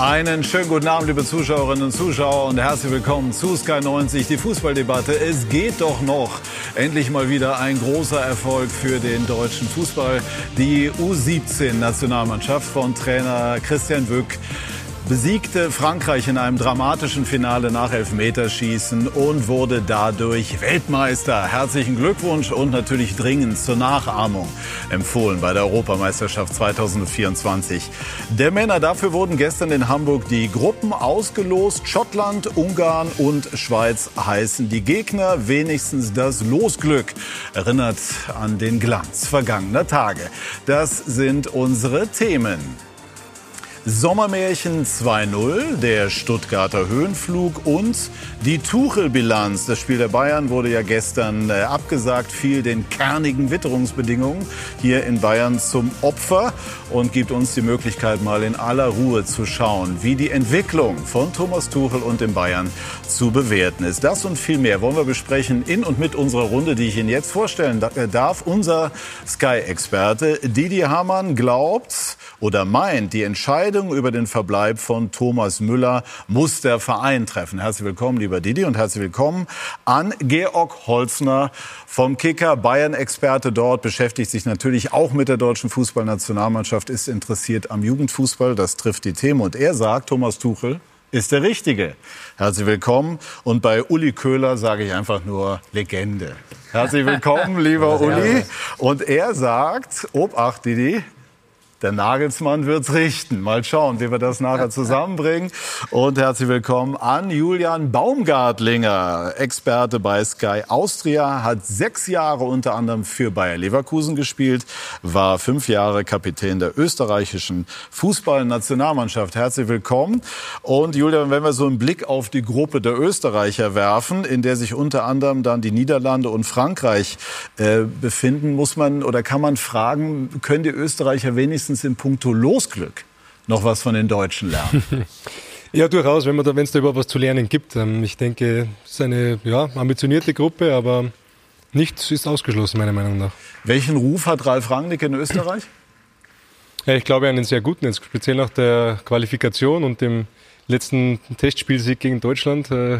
Einen schönen guten Abend, liebe Zuschauerinnen und Zuschauer und herzlich willkommen zu Sky 90, die Fußballdebatte. Es geht doch noch. Endlich mal wieder ein großer Erfolg für den deutschen Fußball. Die U17-Nationalmannschaft von Trainer Christian Wück besiegte Frankreich in einem dramatischen Finale nach Elfmeterschießen und wurde dadurch Weltmeister. Herzlichen Glückwunsch und natürlich dringend zur Nachahmung empfohlen bei der Europameisterschaft 2024. Der Männer dafür wurden gestern in Hamburg die Gruppen ausgelost. Schottland, Ungarn und Schweiz heißen die Gegner. Wenigstens das Losglück erinnert an den Glanz vergangener Tage. Das sind unsere Themen. Sommermärchen 2-0, der Stuttgarter Höhenflug und die Tuchel-Bilanz. Das Spiel der Bayern wurde ja gestern äh, abgesagt, fiel den kernigen Witterungsbedingungen hier in Bayern zum Opfer und gibt uns die Möglichkeit, mal in aller Ruhe zu schauen, wie die Entwicklung von Thomas Tuchel und den Bayern zu bewerten ist. Das und viel mehr wollen wir besprechen in und mit unserer Runde, die ich Ihnen jetzt vorstellen äh, darf. Unser Sky-Experte Didi Hamann glaubt oder meint, die Entscheidung Entscheidung über den Verbleib von Thomas Müller muss der Verein treffen. Herzlich willkommen, lieber Didi, und herzlich willkommen an Georg Holzner vom Kicker, Bayern-Experte dort, beschäftigt sich natürlich auch mit der deutschen Fußballnationalmannschaft, ist interessiert am Jugendfußball, das trifft die Themen. Und er sagt, Thomas Tuchel ist der Richtige. Herzlich willkommen. Und bei Uli Köhler sage ich einfach nur Legende. Herzlich willkommen, lieber Uli. Und er sagt, Obacht, Didi, der Nagelsmann wird's richten. Mal schauen, wie wir das nachher zusammenbringen. Und herzlich willkommen an Julian Baumgartlinger, Experte bei Sky Austria, hat sechs Jahre unter anderem für Bayer Leverkusen gespielt, war fünf Jahre Kapitän der österreichischen Fußballnationalmannschaft. Herzlich willkommen. Und Julian, wenn wir so einen Blick auf die Gruppe der Österreicher werfen, in der sich unter anderem dann die Niederlande und Frankreich äh, befinden, muss man oder kann man fragen, können die Österreicher wenigstens wenigstens in puncto Losglück noch was von den Deutschen lernen. Ja, durchaus, wenn da, es da überhaupt was zu lernen gibt. Ähm, ich denke, es ist eine ja, ambitionierte Gruppe, aber nichts ist ausgeschlossen, meiner Meinung nach. Welchen Ruf hat Ralf Rangnick in Österreich? Ja, ich glaube einen sehr guten, speziell nach der Qualifikation und dem letzten Testspielsieg gegen Deutschland äh,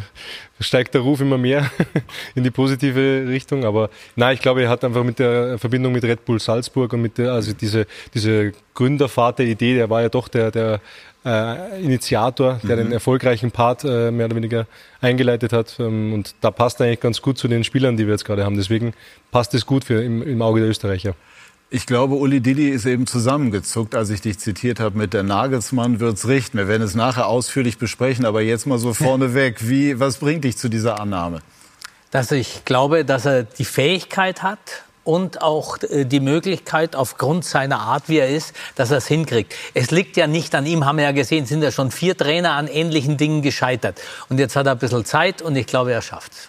steigt der Ruf immer mehr in die positive Richtung. Aber nein, ich glaube, er hat einfach mit der Verbindung mit Red Bull Salzburg und mit der, also diese, diese Gründervater-Idee, der war ja doch der, der äh, Initiator, der mhm. den erfolgreichen Part äh, mehr oder weniger eingeleitet hat. Ähm, und da passt er eigentlich ganz gut zu den Spielern, die wir jetzt gerade haben. Deswegen passt es gut für, im, im Auge der Österreicher. Ich glaube, Uli Didi ist eben zusammengezuckt, als ich dich zitiert habe mit der Nagelsmann wird's richten. Wir werden es nachher ausführlich besprechen, aber jetzt mal so vorneweg. Wie, was bringt dich zu dieser Annahme? Dass ich glaube, dass er die Fähigkeit hat und auch äh, die Möglichkeit aufgrund seiner Art, wie er ist, dass er es hinkriegt. Es liegt ja nicht an ihm, haben wir ja gesehen, sind ja schon vier Trainer an ähnlichen Dingen gescheitert. Und jetzt hat er ein bisschen Zeit und ich glaube, er schafft's.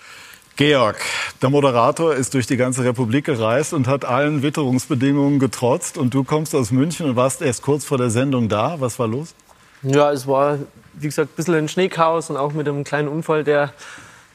Georg, der Moderator ist durch die ganze Republik gereist und hat allen Witterungsbedingungen getrotzt. Und du kommst aus München und warst erst kurz vor der Sendung da. Was war los? Ja, es war, wie gesagt, ein bisschen ein Schneechaos und auch mit einem kleinen Unfall, der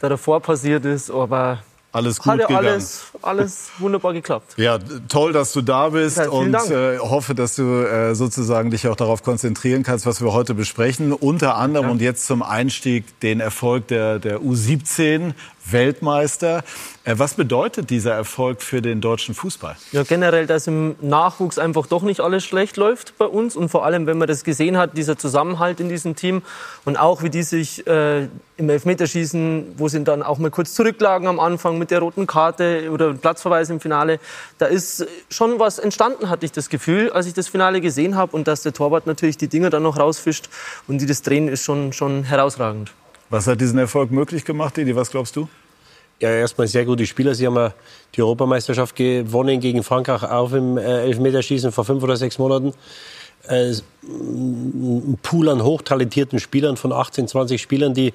da davor passiert ist. Aber alles gut Hat ja gegangen. alles, alles wunderbar geklappt. Ja, toll, dass du da bist Ja, und äh, hoffe, dass du äh, sozusagen dich auch darauf konzentrieren kannst, was wir heute besprechen. Unter anderem und jetzt zum Einstieg den Erfolg der, der U17 Weltmeister. Äh, was bedeutet dieser Erfolg für den deutschen Fußball? Ja, generell, dass im Nachwuchs einfach doch nicht alles schlecht läuft bei uns. Und vor allem, wenn man das gesehen hat, dieser Zusammenhalt in diesem Team. Und auch, wie die sich äh, im Elfmeterschießen, wo sie dann auch mal kurz zurücklagen am Anfang mit der roten Karte oder Platzverweis im Finale. Da ist schon was entstanden, hatte ich das Gefühl, als ich das Finale gesehen habe. Und dass der Torwart natürlich die Dinger dann noch rausfischt und die das drehen, ist schon, schon herausragend. Was hat diesen Erfolg möglich gemacht, Didi? Was glaubst du? Ja, erstmal sehr gute Spieler. Sie haben ja die Europameisterschaft gewonnen gegen Frankreich auf im äh, Elfmeterschießen vor fünf oder sechs Monaten. Äh, ein Pool an hochtalentierten Spielern von 18, 20 Spielern, die,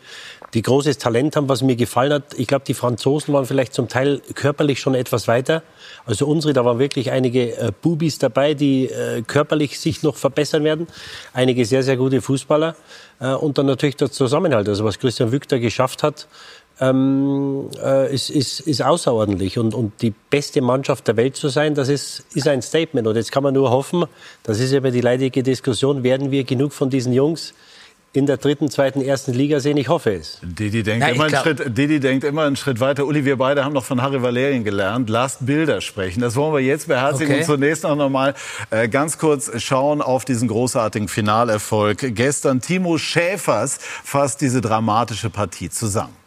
die großes Talent haben, was mir gefallen hat. Ich glaube, die Franzosen waren vielleicht zum Teil körperlich schon etwas weiter. Also unsere, da waren wirklich einige äh, Bubis dabei, die äh, körperlich sich noch verbessern werden. Einige sehr, sehr gute Fußballer. Äh, und dann natürlich der Zusammenhalt. Also was Christian Wück da geschafft hat, ähm, äh, ist, ist, ist außerordentlich. Und, und die beste Mannschaft der Welt zu sein, das ist, ist ein Statement. Und jetzt kann man nur hoffen, das ist ja die leidige Diskussion, werden wir genug von diesen Jungs in der dritten, zweiten, ersten Liga sehen. Ich hoffe es. Didi denkt, Na, immer, einen Schritt, Didi denkt immer einen Schritt weiter. Uli, wir beide haben noch von Harry Valerien gelernt. Lasst Bilder sprechen. Das wollen wir jetzt beherzigen. Okay. Und zunächst noch mal äh, ganz kurz schauen auf diesen großartigen Finalerfolg. Gestern Timo Schäfers fasst diese dramatische Partie zusammen.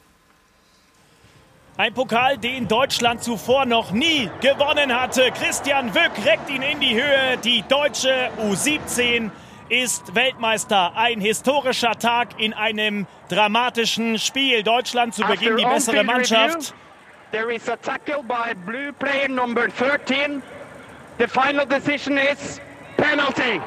Ein Pokal, den Deutschland zuvor noch nie gewonnen hatte. Christian Wück reckt ihn in die Höhe. Die deutsche U17 ist Weltmeister. Ein historischer Tag in einem dramatischen Spiel. Deutschland zu Beginn die bessere Mannschaft. There is a tackle by blue player number 13. The final decision is penalty.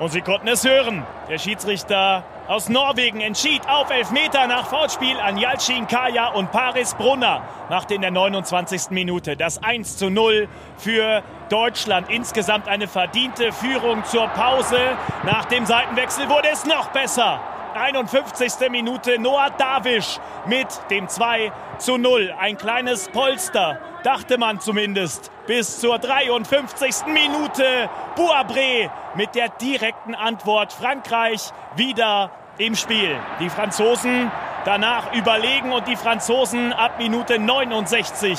Und Sie konnten es hören. Der Schiedsrichter aus Norwegen entschied auf Elfmeter nach Foulspiel an Yalcin Kaya und Paris Brunner machte in der 29. Minute das 1 zu 0 für Deutschland. Insgesamt eine verdiente Führung zur Pause. Nach dem Seitenwechsel wurde es noch besser. 51. Minute Noah Davisch mit dem 2 zu 0. Ein kleines Polster, dachte man zumindest. Bis zur 53. Minute Boabré mit der direkten Antwort. Frankreich wieder im Spiel. Die Franzosen danach überlegen und die Franzosen ab Minute 69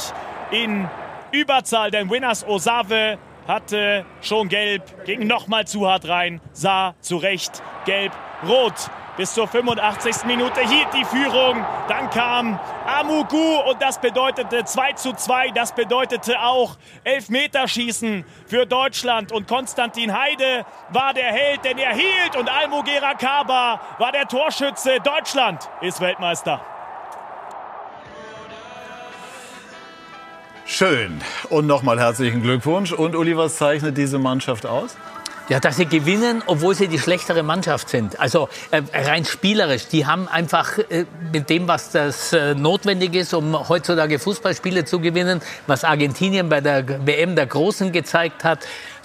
in Überzahl, denn Winners Osave hatte schon gelb, ging nochmal zu hart rein, sah zu Recht gelb-rot bis zur 85. Minute hielt die Führung. Dann kam Amugu und das bedeutete 2 zu 2. Das bedeutete auch Elfmeterschießen für Deutschland. Und Konstantin Heide war der Held, denn er hielt. Und Almugera Kaba war der Torschütze. Deutschland ist Weltmeister. Schön. Und nochmal herzlichen Glückwunsch. Und Uli, was zeichnet diese Mannschaft aus? Ja, dass sie gewinnen, obwohl sie die schlechtere Mannschaft sind. Also äh, rein spielerisch. Die haben einfach äh, mit dem, was das äh, notwendig ist, um heutzutage Fußballspiele zu gewinnen, was Argentinien bei der WM der Großen gezeigt hat,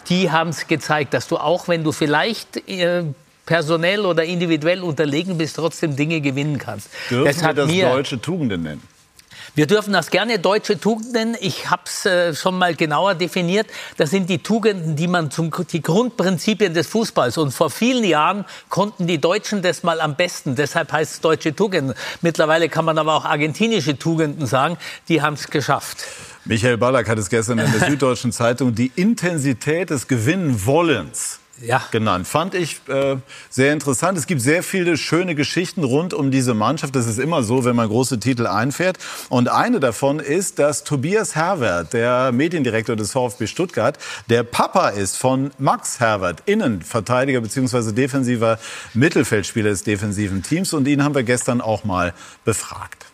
die haben es gezeigt, dass du auch, wenn du vielleicht äh, personell oder individuell unterlegen bist, trotzdem Dinge gewinnen kannst. Dürfen das wir das deutsche Tugenden nennen? Wir dürfen das gerne deutsche Tugenden. Ich habe es äh, schon mal genauer definiert. Das sind die Tugenden, die man zum die Grundprinzipien des Fußballs. Und vor vielen Jahren konnten die Deutschen das mal am besten. Deshalb heißt es deutsche Tugenden. Mittlerweile kann man aber auch argentinische Tugenden sagen. Die haben es geschafft. Michael Ballack hat es gestern in der Süddeutschen Zeitung die Intensität des Gewinnwollens ja. genannt. Fand ich äh, sehr interessant. Es gibt sehr viele schöne Geschichten rund um diese Mannschaft. Das ist immer so, wenn man große Titel einfährt. Und eine davon ist, dass Tobias Herwert, der Mediendirektor des VfB Stuttgart, der Papa ist von Max Herwert, Innenverteidiger bzw. defensiver Mittelfeldspieler des defensiven Teams. Und ihn haben wir gestern auch mal befragt.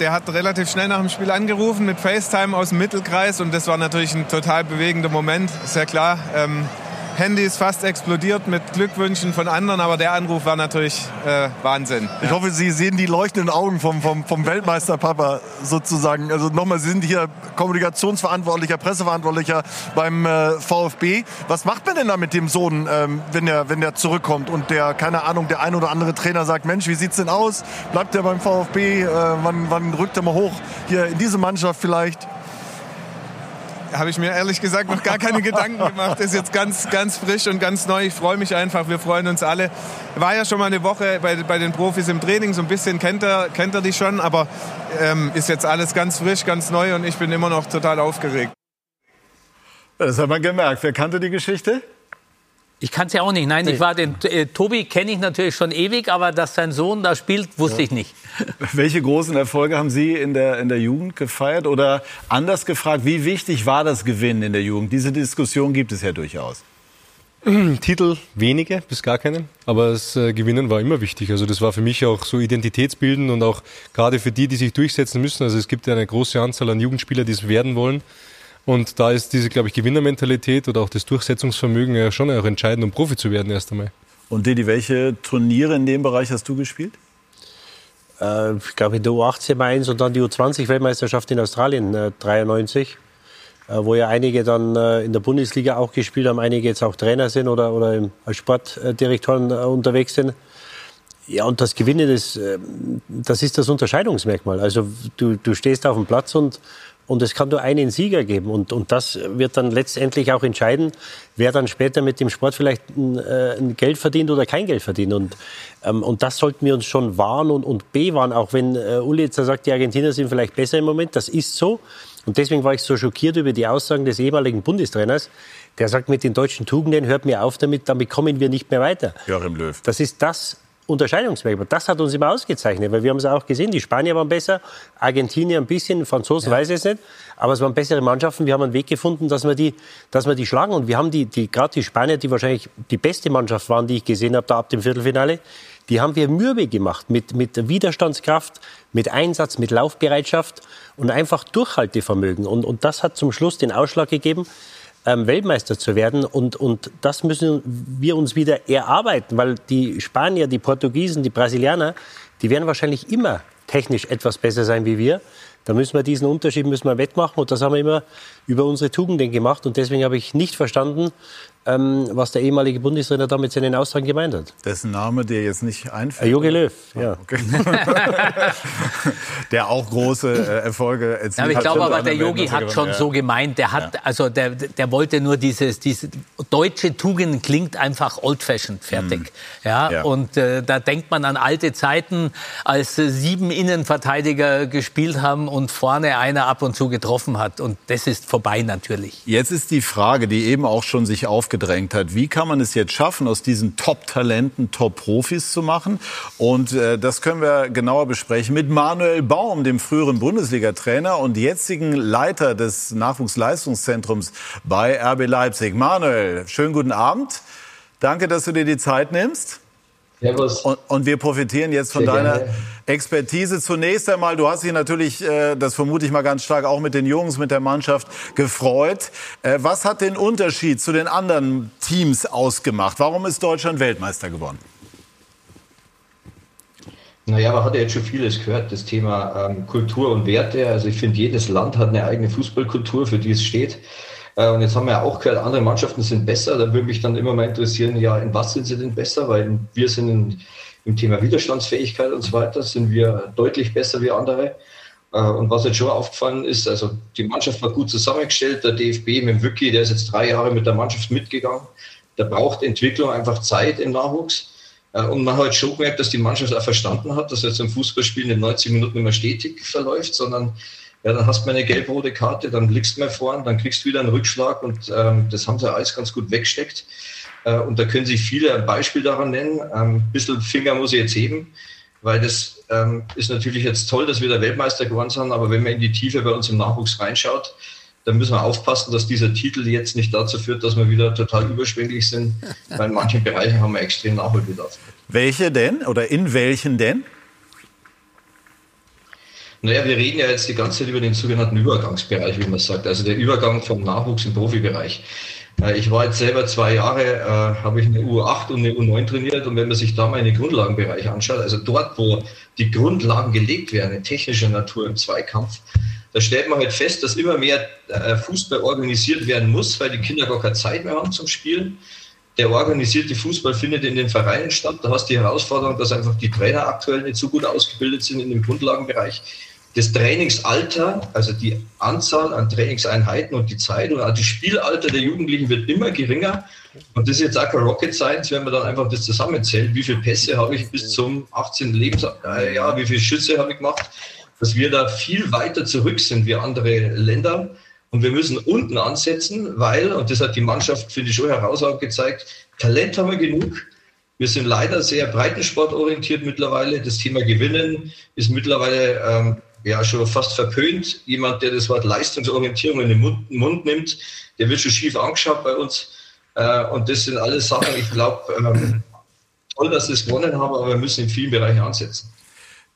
Der hat relativ schnell nach dem Spiel angerufen mit FaceTime aus dem Mittelkreis und das war natürlich ein total bewegender Moment, sehr klar. Ähm Handy ist fast explodiert mit Glückwünschen von anderen, aber der Anruf war natürlich äh, Wahnsinn. Ich hoffe, Sie sehen die leuchtenden Augen vom, vom, vom Weltmeisterpapa sozusagen. Also nochmal, Sie sind hier Kommunikationsverantwortlicher, Presseverantwortlicher beim äh, VfB. Was macht man denn da mit dem Sohn, ähm, wenn, der, wenn der zurückkommt und der, keine Ahnung, der ein oder andere Trainer sagt, Mensch, wie sieht's denn aus? Bleibt der beim VfB? Äh, wann, wann rückt er mal hoch? Hier in diese Mannschaft vielleicht? Habe ich mir ehrlich gesagt noch gar keine Gedanken gemacht. Das ist jetzt ganz, ganz frisch und ganz neu. Ich freue mich einfach. Wir freuen uns alle. War ja schon mal eine Woche bei, bei den Profis im Training. So ein bisschen kennt er, kennt er die schon. Aber ähm, ist jetzt alles ganz frisch, ganz neu und ich bin immer noch total aufgeregt. Das hat man gemerkt. Wer kannte die Geschichte? Ich kann es ja auch nicht. Nein, ich war den äh, Tobi kenne ich natürlich schon ewig, aber dass sein Sohn da spielt, wusste ja. ich nicht. Welche großen Erfolge haben Sie in der, in der Jugend gefeiert? Oder anders gefragt, wie wichtig war das Gewinnen in der Jugend? Diese Diskussion gibt es ja durchaus. Titel wenige, bis gar keinen, aber das äh, Gewinnen war immer wichtig. Also das war für mich auch so identitätsbildend und auch gerade für die, die sich durchsetzen müssen. Also es gibt ja eine große Anzahl an Jugendspielern, die es werden wollen. Und da ist diese, glaube ich, Gewinnermentalität oder auch das Durchsetzungsvermögen ja schon auch entscheidend, um Profi zu werden erst einmal. Und Didi, welche Turniere in dem Bereich hast du gespielt? Äh, ich glaube, in der U18 mal eins und dann die U20-Weltmeisterschaft in Australien, äh, 93. Äh, wo ja einige dann äh, in der Bundesliga auch gespielt haben, einige jetzt auch Trainer sind oder, oder im, als Sportdirektoren äh, unterwegs sind. Ja, und das Gewinnen, das, das ist das Unterscheidungsmerkmal. Also du, du stehst auf dem Platz und, und es kann nur einen Sieger geben. Und, und das wird dann letztendlich auch entscheiden, wer dann später mit dem Sport vielleicht ein, ein Geld verdient oder kein Geld verdient. Und, ähm, und das sollten wir uns schon wahren und, und bewahren. Auch wenn äh, Uli jetzt sagt, die Argentinier sind vielleicht besser im Moment. Das ist so. Und deswegen war ich so schockiert über die Aussagen des ehemaligen Bundestrainers, der sagt, mit den deutschen Tugenden hört mir auf damit, damit kommen wir nicht mehr weiter. Joachim Löw. Das ist das Unterscheidungsmerkmal. Das hat uns immer ausgezeichnet, weil wir haben es auch gesehen, die Spanier waren besser, Argentinier ein bisschen, Franzosen ja. weiß ich es nicht, aber es waren bessere Mannschaften. Wir haben einen Weg gefunden, dass wir die, dass wir die schlagen. Und wir haben die, die gerade die Spanier, die wahrscheinlich die beste Mannschaft waren, die ich gesehen habe, da ab dem Viertelfinale, die haben wir mürbe gemacht mit, mit Widerstandskraft, mit Einsatz, mit Laufbereitschaft und einfach Durchhaltevermögen. Und, und das hat zum Schluss den Ausschlag gegeben, ähm, Weltmeister zu werden. Und, und das müssen wir uns wieder erarbeiten, weil die Spanier, die Portugiesen, die Brasilianer, die werden wahrscheinlich immer technisch etwas besser sein wie wir. Da müssen wir diesen Unterschied müssen wir wettmachen und das haben wir immer über unsere Tugenden gemacht und deswegen habe ich nicht verstanden, ähm, was der ehemalige Bundestrainer da mit seinen Aussagen gemeint hat. Dessen Name dir jetzt nicht einfällt? Jogi Löw, ja. Ah, okay. der auch große äh, Erfolge erzielt hat. Ja, ich glaube aber, der Yogi hat schon ja. so gemeint, der hat, ja. also der, der wollte nur dieses, diese deutsche Tugend klingt einfach old-fashioned, fertig. Mhm. Ja, ja, und äh, da denkt man an alte Zeiten, als äh, sieben Innenverteidiger gespielt haben und vorne einer ab und zu getroffen hat. Und das ist vorbei natürlich. Jetzt ist die Frage, die eben auch schon sich aufgeht, aufgedrängt hat. Wie kann man es jetzt schaffen, aus diesen Top-Talenten Top-Profis zu machen? Und äh, das können wir genauer besprechen mit Manuel Baum, dem früheren Bundesliga-Trainer und jetzigen Leiter des Nachwuchsleistungszentrums bei RB Leipzig. Manuel, schönen guten Abend. Danke, dass du dir die Zeit nimmst. Servus. Und, und wir profitieren jetzt von Sehr deiner gerne. Expertise. Zunächst einmal, du hast dich natürlich, äh, das vermute ich mal ganz stark, auch mit den Jungs, mit der Mannschaft gefreut. Äh, was hat den Unterschied zu den anderen Teams ausgemacht? Warum ist Deutschland Weltmeister geworden? Naja, man hat ja jetzt schon vieles gehört, das Thema ähm, Kultur und Werte. Also ich finde, jedes Land hat eine eigene Fußballkultur, für die es steht. Äh, und jetzt haben wir ja auch gehört, andere Mannschaften sind besser. Da würde mich dann immer mal interessieren, ja, in was sind sie denn besser? Weil wir sind in, im Thema Widerstandsfähigkeit und so weiter, sind wir deutlich besser wie andere. Äh, und was jetzt schon aufgefallen ist, also die Mannschaft war gut zusammengestellt. Der DFB mit dem Wücki, der ist jetzt drei Jahre mit der Mannschaft mitgegangen. Da braucht Entwicklung einfach Zeit im Nachwuchs. Äh, und man hat schon gemerkt, dass die Mannschaft auch verstanden hat, dass jetzt ein Fußballspiel in 90 Minuten immer stetig verläuft, sondern ja, dann hast du eine gelb-rote Karte, dann liegst du mal vorn, dann kriegst du wieder einen Rückschlag und ähm, das haben sie alles ganz gut weggesteckt. Äh, und da können sich viele ein Beispiel daran nennen. Ähm, ein bisschen Finger muss ich jetzt heben, weil das ähm, ist natürlich jetzt toll, dass wir der Weltmeister geworden sind, aber wenn man in die Tiefe bei uns im Nachwuchs reinschaut, dann müssen wir aufpassen, dass dieser Titel jetzt nicht dazu führt, dass wir wieder total überschwänglich sind, weil in manchen Bereichen haben wir extrem Nachholbedarf. Welche denn oder in welchen denn? Naja, wir reden ja jetzt die ganze Zeit über den sogenannten Übergangsbereich, wie man sagt, also der Übergang vom Nachwuchs im Profibereich. Äh, ich war jetzt selber zwei Jahre, äh, habe ich eine U8 und eine U9 trainiert und wenn man sich da mal in den Grundlagenbereich anschaut, also dort, wo die Grundlagen gelegt werden, in technischer Natur im Zweikampf, da stellt man halt fest, dass immer mehr äh, Fußball organisiert werden muss, weil die Kinder gar keine Zeit mehr haben zum Spielen. Der organisierte Fußball findet in den Vereinen statt. Da hast du die Herausforderung, dass einfach die Trainer aktuell nicht so gut ausgebildet sind in dem Grundlagenbereich das Trainingsalter, also die Anzahl an Trainingseinheiten und die Zeit auch das Spielalter der Jugendlichen wird immer geringer. Und das ist jetzt auch kein Rocket Science, wenn man dann einfach das zusammenzählt. Wie viele Pässe habe ich bis zum 18. Lebensjahr, äh, ja, wie viele Schüsse habe ich gemacht, dass wir da viel weiter zurück sind wie andere Länder. Und wir müssen unten ansetzen, weil, und das hat die Mannschaft, finde ich, schon herausragend gezeigt, Talent haben wir genug. Wir sind leider sehr breitensportorientiert mittlerweile. Das Thema Gewinnen ist mittlerweile ähm, ja schon fast verpönt. Jemand, der das Wort Leistungsorientierung in den Mund, Mund nimmt, der wird schon schief angeschaut bei uns. Äh, und das sind alles Sachen, ich glaube, ähm, toll, dass wir es gewonnen haben, aber wir müssen in vielen Bereichen ansetzen.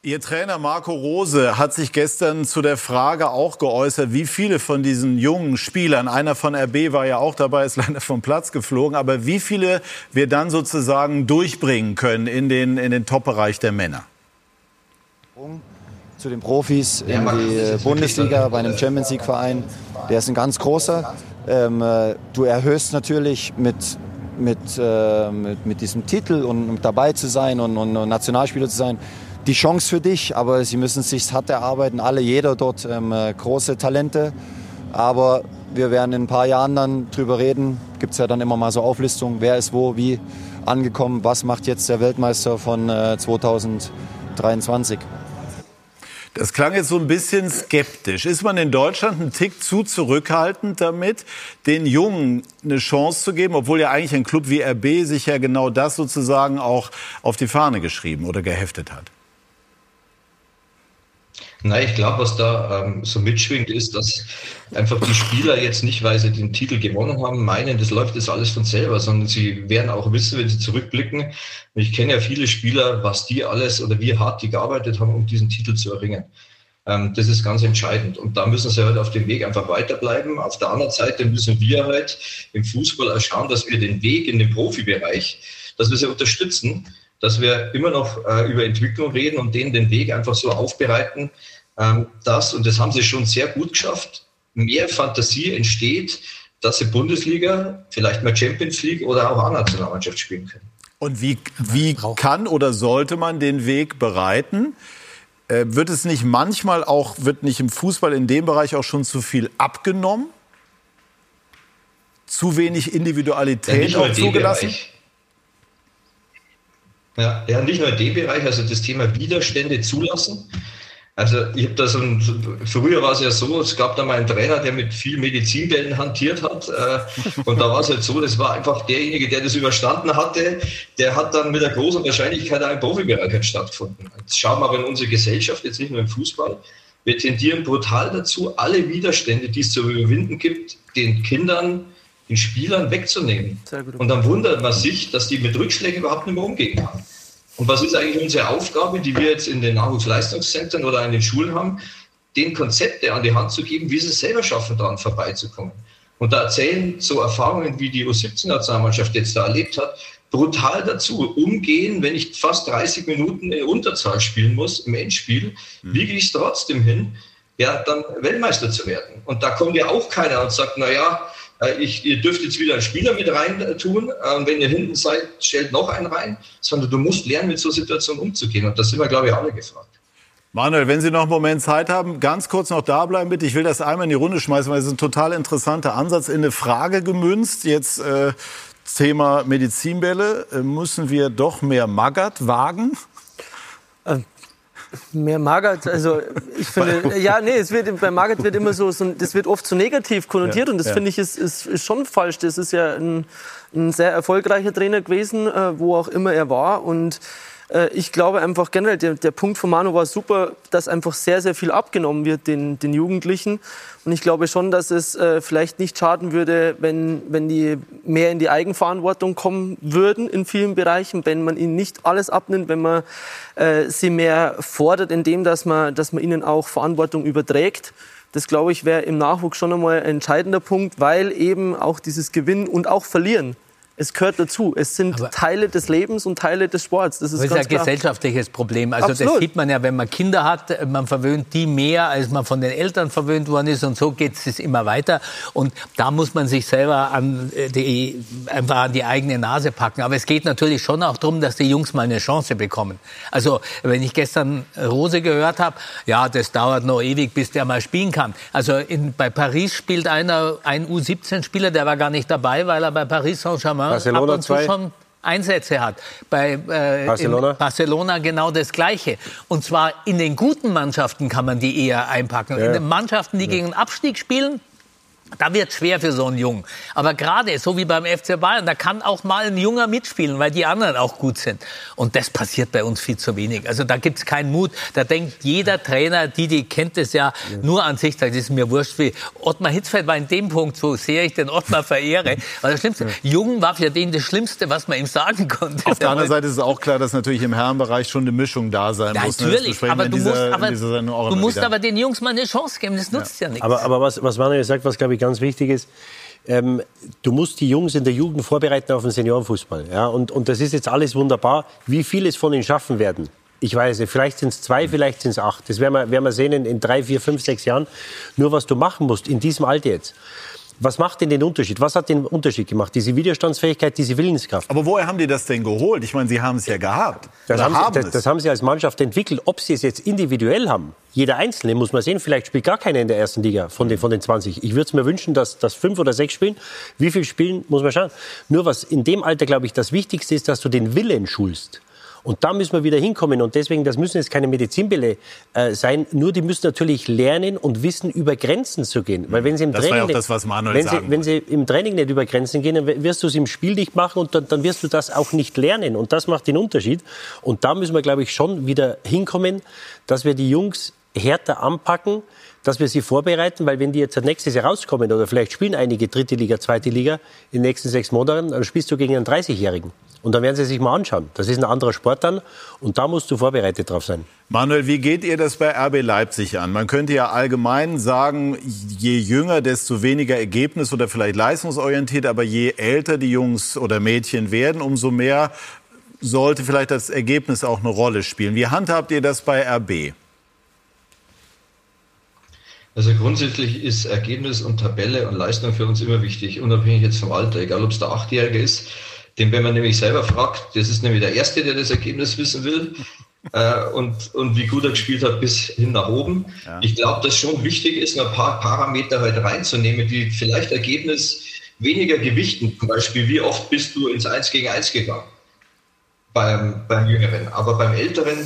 Ihr Trainer Marco Rose hat sich gestern zu der Frage auch geäußert, wie viele von diesen jungen Spielern, einer von RB war ja auch dabei, ist leider vom Platz geflogen, aber wie viele wir dann sozusagen durchbringen können in den, in den Top-Bereich der Männer? Zu den Profis in die Bundesliga bei einem Champions League-Verein, der ist ein ganz großer. Ähm, äh, du erhöhst natürlich mit mit, äh, mit, mit, diesem Titel und mit dabei zu sein und, und, Nationalspieler zu sein, die Chance für dich, aber sie müssen es sich hart erarbeiten, alle, jeder dort ähm, äh, große Talente. Aber wir werden in ein paar Jahren dann drüber reden. Gibt es ja dann immer mal so Auflistungen, wer ist wo, wie angekommen, was macht jetzt der Weltmeister von äh, 2023. Das klang jetzt so ein bisschen skeptisch. Ist man in Deutschland ein Tick zu zurückhaltend damit, den Jungen eine Chance zu geben, obwohl ja eigentlich ein Club wie RB sich ja genau das sozusagen auch auf die Fahne geschrieben oder geheftet hat? Nein, ich glaube, was da ähm, so mitschwingt, ist, dass einfach die Spieler jetzt nicht, weil sie den Titel gewonnen haben, meinen, das läuft jetzt alles von selber, sondern sie werden auch wissen, wenn sie zurückblicken. ich kenne ja viele Spieler, was die alles oder wie hart die gearbeitet haben, um diesen Titel zu erringen. Ähm, das ist ganz entscheidend. Und da müssen sie halt auf dem Weg einfach weiterbleiben. Auf der anderen Seite müssen wir halt im Fußball auch schauen, dass wir den Weg in den Profibereich, dass wir sie unterstützen dass wir immer noch äh, über Entwicklung reden und denen den Weg einfach so aufbereiten, ähm, dass, und das haben sie schon sehr gut geschafft, mehr Fantasie entsteht, dass sie Bundesliga, vielleicht mal Champions League oder auch A-Nationalmannschaft spielen können. Und wie, wie kann oder sollte man den Weg bereiten? Äh, wird es nicht manchmal auch, wird nicht im Fußball in dem Bereich auch schon zu viel abgenommen? Zu wenig Individualität ja, auch zugelassen? Bereich. Ja, ja, nicht nur in dem Bereich, also das Thema Widerstände zulassen. Also ich habe da so ein, früher war es ja so, es gab da mal einen Trainer, der mit viel Medizinbällen hantiert hat. Äh, und da war es halt so, das war einfach derjenige, der das überstanden hatte, der hat dann mit der großen Wahrscheinlichkeit auch im Profibereich stattgefunden. Jetzt schauen wir aber in unsere Gesellschaft, jetzt nicht nur im Fußball. Wir tendieren brutal dazu, alle Widerstände, die es zu überwinden gibt, den Kindern, den Spielern wegzunehmen. Und dann wundert man sich, dass die mit Rückschlägen überhaupt nicht mehr umgehen kann. Und was ist eigentlich unsere Aufgabe, die wir jetzt in den Nachwuchsleistungszentren oder in den Schulen haben, den Konzepte an die Hand zu geben, wie sie es selber schaffen, daran vorbeizukommen. Und da erzählen so Erfahrungen, wie die U17-Nationalmannschaft jetzt da erlebt hat, brutal dazu. Umgehen, wenn ich fast 30 Minuten in Unterzahl spielen muss im Endspiel, mhm. wiege ich es trotzdem hin, ja, dann Weltmeister zu werden. Und da kommt ja auch keiner und sagt, na ja, äh, ich, ihr dürft jetzt wieder einen Spieler mit rein äh, tun. Ähm, wenn ihr hinten seid, stellt noch einen rein. Sondern du musst lernen, mit so Situationen umzugehen. Und das sind wir, glaube ich, alle gefragt. Manuel, wenn Sie noch einen Moment Zeit haben, ganz kurz noch da bleiben bitte. Ich will das einmal in die Runde schmeißen, weil es ist ein total interessanter Ansatz in eine Frage gemünzt. Jetzt äh, Thema Medizinbälle. Äh, müssen wir doch mehr Magath wagen? Mehr Magath, also ich finde, ja, nee, es wird, bei Magath wird immer so, so das wird oft so negativ konnotiert ja, und das ja. finde ich ist, ist, ist, schon falsch. Das ist ja ein, ein sehr erfolgreicher Trainer gewesen, äh, wo auch immer er war und ich glaube einfach generell, der, der Punkt von Manu war super, dass einfach sehr, sehr viel abgenommen wird den, den Jugendlichen. Und ich glaube schon, dass es äh, vielleicht nicht schaden würde, wenn, wenn die mehr in die Eigenverantwortung kommen würden in vielen Bereichen, wenn man ihnen nicht alles abnimmt, wenn man äh, sie mehr fordert, indem dass man, dass man ihnen auch Verantwortung überträgt. Das, glaube ich, wäre im Nachwuchs schon einmal ein entscheidender Punkt, weil eben auch dieses Gewinnen und auch Verlieren es gehört dazu. Es sind aber Teile des Lebens und Teile des Sports. Das ist, das ist ein klar. gesellschaftliches Problem. Also Absolut. das sieht man ja, wenn man Kinder hat, man verwöhnt die mehr, als man von den Eltern verwöhnt worden ist. Und so geht es immer weiter. Und da muss man sich selber an die, einfach an die eigene Nase packen. Aber es geht natürlich schon auch darum, dass die Jungs mal eine Chance bekommen. Also wenn ich gestern Rose gehört habe, ja, das dauert noch ewig, bis der mal spielen kann. Also in, bei Paris spielt einer, ein U17-Spieler, der war gar nicht dabei, weil er bei Paris Saint-Germain Barcelona ab und zu zwei. schon Einsätze hat. Bei äh, Barcelona? Barcelona genau das Gleiche. Und zwar in den guten Mannschaften kann man die eher einpacken. Ja. In den Mannschaften, die ja. gegen den Abstieg spielen, Da wird schwer für so einen Jungen. Aber gerade so wie beim FC Bayern, da kann auch mal ein Junger mitspielen, weil die anderen auch gut sind. Und das passiert bei uns viel zu wenig. Also da gibt's keinen Mut. Da denkt jeder Trainer, die, die kennt es ja, ja. nur an sich. Das ist mir wurscht wie. Ottmar Hitzfeld war in dem Punkt, so sehr ich den Ottmar verehre. Weil das Schlimmste, ja. Jung war für den das Schlimmste, was man ihm sagen konnte. Auf der anderen Seite ist es auch klar, dass natürlich im Herrenbereich schon eine Mischung da sein ja, muss. Ne? Natürlich, ne? aber du dieser, musst, aber, du musst aber den Jungs mal eine Chance geben. Das nutzt ja, nichts. Aber, aber was, was Manuel sagt, was glaube ich ganz wichtig ist, ähm, du musst die Jungs in der Jugend vorbereiten auf den Seniorenfußball. Ja? Und, und das ist jetzt alles wunderbar. Wie viele es von ihnen schaffen werden, ich weiß nicht, vielleicht sind es zwei, vielleicht sind es acht. Das werden wir, werden wir sehen in, in drei, vier, fünf, sechs Jahren. Nur was du machen musst in diesem Alter jetzt. Was macht denn den Unterschied? Was hat den Unterschied gemacht? Diese Widerstandsfähigkeit, diese Willenskraft. Aber woher haben die das denn geholt? Ich meine, Sie haben es ja gehabt. Das haben, haben, das, das haben, Sie als Mannschaft entwickelt. Ob Sie es jetzt individuell haben, jeder Einzelne, muss man sehen. Vielleicht spielt gar keiner in der ersten Liga von den, von den 20. Ich würde es mir wünschen, dass, dass fünf oder sechs spielen. Wie viel spielen, muss man schauen. Nur was in dem Alter, glaube ich, das Wichtigste ist, dass du den Willen schulst. Und da müssen wir wieder hinkommen. Und deswegen, das müssen jetzt keine Medizinbälle äh, sein. Nur die müssen natürlich lernen und wissen, über Grenzen zu gehen. Weil wenn sie im das Training, war ja das, was Manuel wenn, sie, wenn sie im Training nicht über Grenzen gehen, dann wirst du es im Spiel nicht machen und dann, dann wirst du das auch nicht lernen. Und das macht den Unterschied. Und da müssen wir, glaube ich, schon wieder hinkommen, dass wir die Jungs härter anpacken, dass wir sie vorbereiten, weil wenn die jetzt nächstes Jahr rauskommen oder vielleicht spielen einige dritte Liga, zweite Liga in den nächsten sechs Monaten, dann spielst du gegen einen 30-Jährigen. Und dann werden Sie sich mal anschauen. Das ist ein anderer Sport dann und da musst du vorbereitet drauf sein. Manuel, wie geht ihr das bei RB Leipzig an? Man könnte ja allgemein sagen, je jünger, desto weniger Ergebnis oder vielleicht leistungsorientiert, aber je älter die Jungs oder Mädchen werden, umso mehr sollte vielleicht das Ergebnis auch eine Rolle spielen. Wie handhabt ihr das bei RB? Also grundsätzlich ist Ergebnis und Tabelle und Leistung für uns immer wichtig, unabhängig jetzt vom Alter, egal ob es der Achtjährige ist den, wenn man nämlich selber fragt, das ist nämlich der Erste, der das Ergebnis wissen will. Äh, und, und wie gut er gespielt hat bis hin nach oben. Ja. Ich glaube, dass schon wichtig ist, ein paar Parameter halt reinzunehmen, die vielleicht Ergebnis weniger gewichten. Zum Beispiel, wie oft bist du ins 1 gegen 1 gegangen beim, beim Jüngeren. Aber beim Älteren,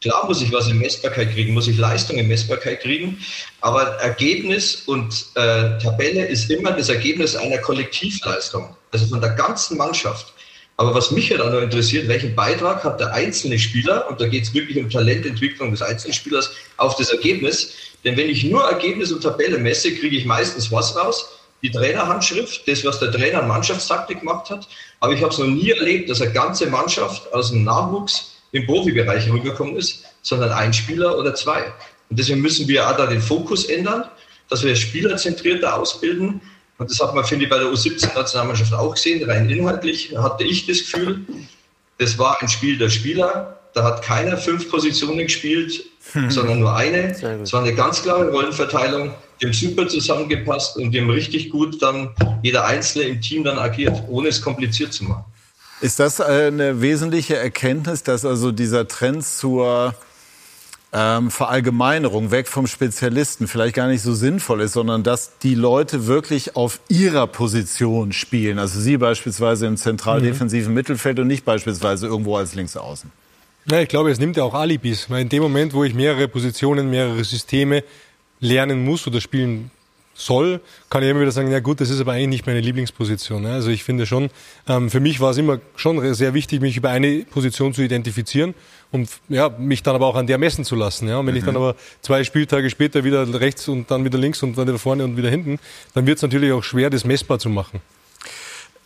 klar muss ich was in Messbarkeit kriegen, muss ich Leistung in Messbarkeit kriegen. Aber Ergebnis und äh, Tabelle ist immer das Ergebnis einer Kollektivleistung, also von der ganzen Mannschaft. Aber was mich ja dann noch interessiert, welchen Beitrag hat der einzelne Spieler, und da geht es wirklich um Talententwicklung des einzelnen Spielers, auf das Ergebnis. Denn wenn ich nur Ergebnis und Tabelle messe, kriege ich meistens was raus? Die Trainerhandschrift, das, was der Trainer an Mannschaftstaktik gemacht hat. Aber ich habe es noch nie erlebt, dass eine ganze Mannschaft aus dem Nachwuchs im Profibereich rübergekommen ist, sondern ein Spieler oder zwei. Und deswegen müssen wir auch da den Fokus ändern, dass wir spielerzentrierter ausbilden, und das hat man, finde ich, bei der U17-Nationalmannschaft auch gesehen. Rein inhaltlich hatte ich das Gefühl, das war ein Spiel der Spieler. Da hat keiner fünf Positionen gespielt, hm. sondern nur eine. Es war eine ganz klare Rollenverteilung. Die haben super zusammengepasst und die haben richtig gut dann jeder Einzelne im Team dann agiert, ohne es kompliziert zu machen. Ist das eine wesentliche Erkenntnis, dass also dieser Trend zur ähm, Verallgemeinerung weg vom Spezialisten vielleicht gar nicht so sinnvoll ist, sondern dass die Leute wirklich auf ihrer Position spielen. Also Sie beispielsweise im zentral-defensiven mhm. Mittelfeld und nicht beispielsweise irgendwo als Linksaußen. Ja, ich glaube, es nimmt ja auch Alibis. Weil in dem Moment, wo ich mehrere Positionen, mehrere Systeme lernen muss oder spielen soll, kann ich immer wieder sagen, ja gut, das ist aber eigentlich nicht meine Lieblingsposition. Also ich finde schon, ähm, für mich war es immer schon sehr wichtig, mich über eine Position zu identifizieren und ja, mich dann aber auch an der messen zu lassen. Ja. Und wenn mhm. ich dann mhm. aber zwei Spieltage später wieder rechts und dann wieder links und dann wieder vorne und wieder hinten, dann wird es natürlich auch schwer, das messbar zu machen.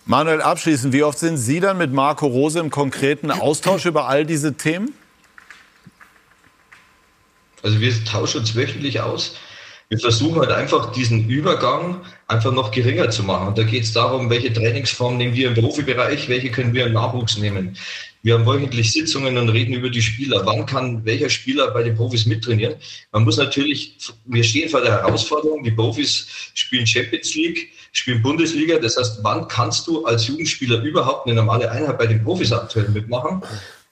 Manuel, abschließend, wie oft sind Sie dann mit Marco Rose im konkreten Austausch über all diese Themen? Also wir tauschen uns wöchentlich aus. Wir versuchen halt einfach diesen Übergang einfach noch geringer zu machen. Und da geht es darum, welche Trainingsform nehmen wir im Profibereich, welche können wir im Nachwuchs nehmen. Wir haben wöchentlich Sitzungen und reden über die Spieler. Wann kann welcher Spieler bei den Profis mittrainieren? Man muss natürlich, wir stehen vor der Herausforderung, die Profis spielen Champions League, spielen Bundesliga. Das heißt, wann kannst du als Jugendspieler überhaupt eine normale Einheit bei den Profis aktuell mitmachen?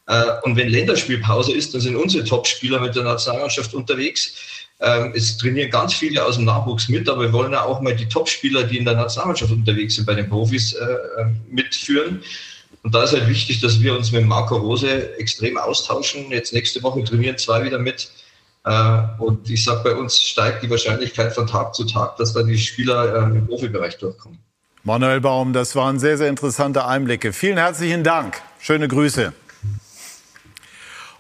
Äh, und wenn Länderspielpause ist, dann sind unsere Top-Spieler mit der Nationalmannschaft unterwegs. Ähm, es trainieren ganz viele aus dem Nachwuchs mit, aber wir wollen ja auch mal die Top-Spieler, die in der Nationalmannschaft unterwegs sind, bei den Profis äh, äh, mitführen. Und da ist halt wichtig, dass wir uns mit Marco Rose extrem austauschen. Jetzt nächste Woche trainieren zwei wieder mit. Äh, und ich sage, bei uns steigt die Wahrscheinlichkeit von Tag zu Tag, dass dann die Spieler äh, im Profibereich durchkommen. Manuel Baum, das waren sehr, sehr interessante Einblicke. Vielen herzlichen Dank. Schöne Grüße.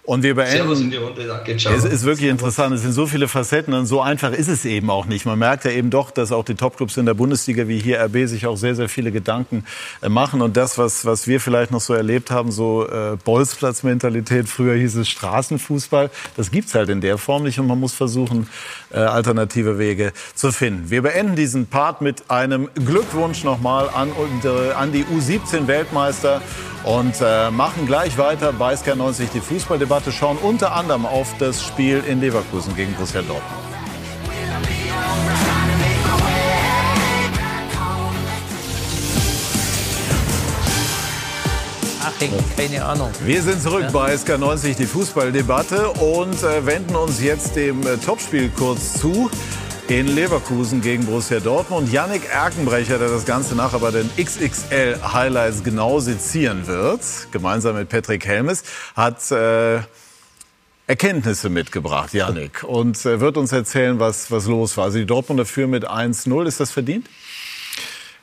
Und wir beenden. Servus in die Runde, danke, ciao. Es ist wirklich interessant. Es sind so viele Facetten und so einfach ist es eben auch nicht. Man merkt ja eben doch, dass auch die Topclubs in der Bundesliga wie hier RB sich auch sehr, sehr viele Gedanken äh, machen. Und das, was, was wir vielleicht noch so erlebt haben, so äh, Bolzplatzmentalität, früher hieß es Straßenfußball, das gibt's halt in der Form nicht und man muss versuchen, äh, alternative Wege zu finden. Wir beenden diesen Part mit einem Glückwunsch nochmal an, an die U17-Weltmeister und äh, machen gleich weiter bei SK90 die Fußballdebatte, schauen unter anderem auf das Spiel in Leverkusen gegen Borussia Dortmund. Keine Ahnung. Wir sind zurück ja. bei SK90, die Fußballdebatte und äh, wenden uns jetzt dem äh, Topspiel kurz zu in Leverkusen gegen Borussia Dortmund. Yannick Erkenbrecher, der das Ganze nachher bei den XXL Highlights genau sezieren wird, gemeinsam mit Patrick Helmes, hat äh, Erkenntnisse mitgebracht, Yannick, und äh, wird uns erzählen, was, was los war. Also die Dortmunder führen mit 1-0. Ist das verdient?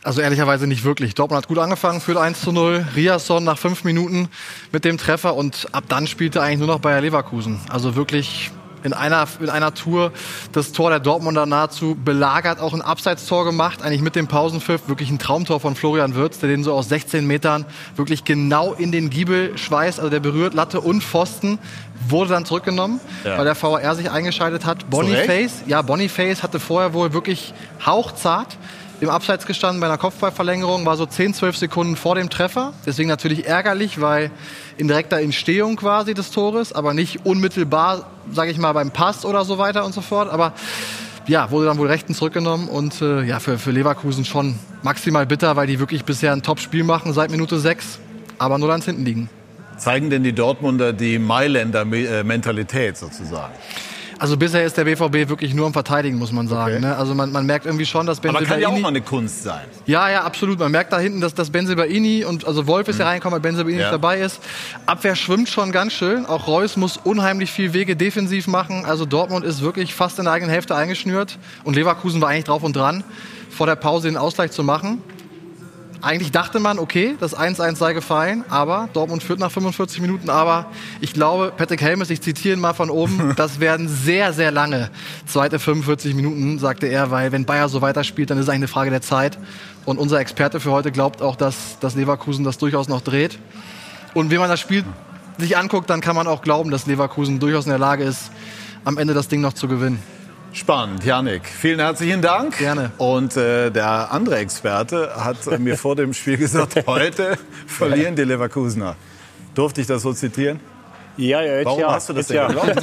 Also ehrlicherweise nicht wirklich. Dortmund hat gut angefangen, führt 1 zu 0. Riasson nach fünf Minuten mit dem Treffer und ab dann spielte eigentlich nur noch Bayer Leverkusen. Also wirklich in einer, in einer Tour das Tor der Dortmunder nahezu belagert, auch ein Abseitstor gemacht, eigentlich mit dem Pausenpfiff, wirklich ein Traumtor von Florian Würz, der den so aus 16 Metern wirklich genau in den Giebel schweißt, also der berührt Latte und Pfosten, wurde dann zurückgenommen, ja. weil der VAR sich eingeschaltet hat. Boniface, ja, Boniface hatte vorher wohl wirklich hauchzart im Abseits gestanden bei einer Kopfballverlängerung, war so 10, 12 Sekunden vor dem Treffer. Deswegen natürlich ärgerlich, weil in direkter Entstehung quasi des Tores, aber nicht unmittelbar, sage ich mal, beim Pass oder so weiter und so fort. Aber ja, wurde dann wohl rechten zurückgenommen und äh, ja, für, für Leverkusen schon maximal bitter, weil die wirklich bisher ein Top-Spiel machen seit Minute 6, aber nur ans hinten liegen. Zeigen denn die Dortmunder die Mailänder äh, sozusagen? Also bisher ist der BVB wirklich nur am Verteidigen, muss man sagen. Okay. Ne? Also man, man merkt irgendwie schon, dass Benzibaini... Aber kann ja auch mal eine Kunst sein. Ja, ja, absolut. Man merkt da hinten, dass, dass Benzibaini und also Wolf ist mhm. ja reingekommen, weil Benzibaini ja. nicht dabei ist. Abwehr schwimmt schon ganz schön. Auch Reus muss unheimlich viel Wege defensiv machen. Also Dortmund ist wirklich fast in der eigenen Hälfte eingeschnürt. Und Leverkusen war eigentlich drauf und dran, vor der Pause den Ausgleich zu machen. Eigentlich dachte man, okay, das 1-1 sei gefallen, aber Dortmund führt nach 45 Minuten. Aber ich glaube, Patrick Helmes, ich zitiere ihn mal von oben, das werden sehr, sehr lange zweite 45 Minuten, sagte er, weil wenn Bayer so weiterspielt, dann ist es eigentlich eine Frage der Zeit. Und unser Experte für heute glaubt auch, dass, dass Leverkusen das durchaus noch dreht. Und wenn man das Spiel sich anguckt, dann kann man auch glauben, dass Leverkusen durchaus in der Lage ist, am Ende das Ding noch zu gewinnen. Spannend, Janik. Vielen herzlichen Dank. Gerne. Und äh, der andere Experte hat mir vor dem Spiel gesagt, heute verlieren die Leverkusener. Durfte ich das so zitieren? Ja, ja, jetzt Warum ja. hast du das denn ja. geglaubt?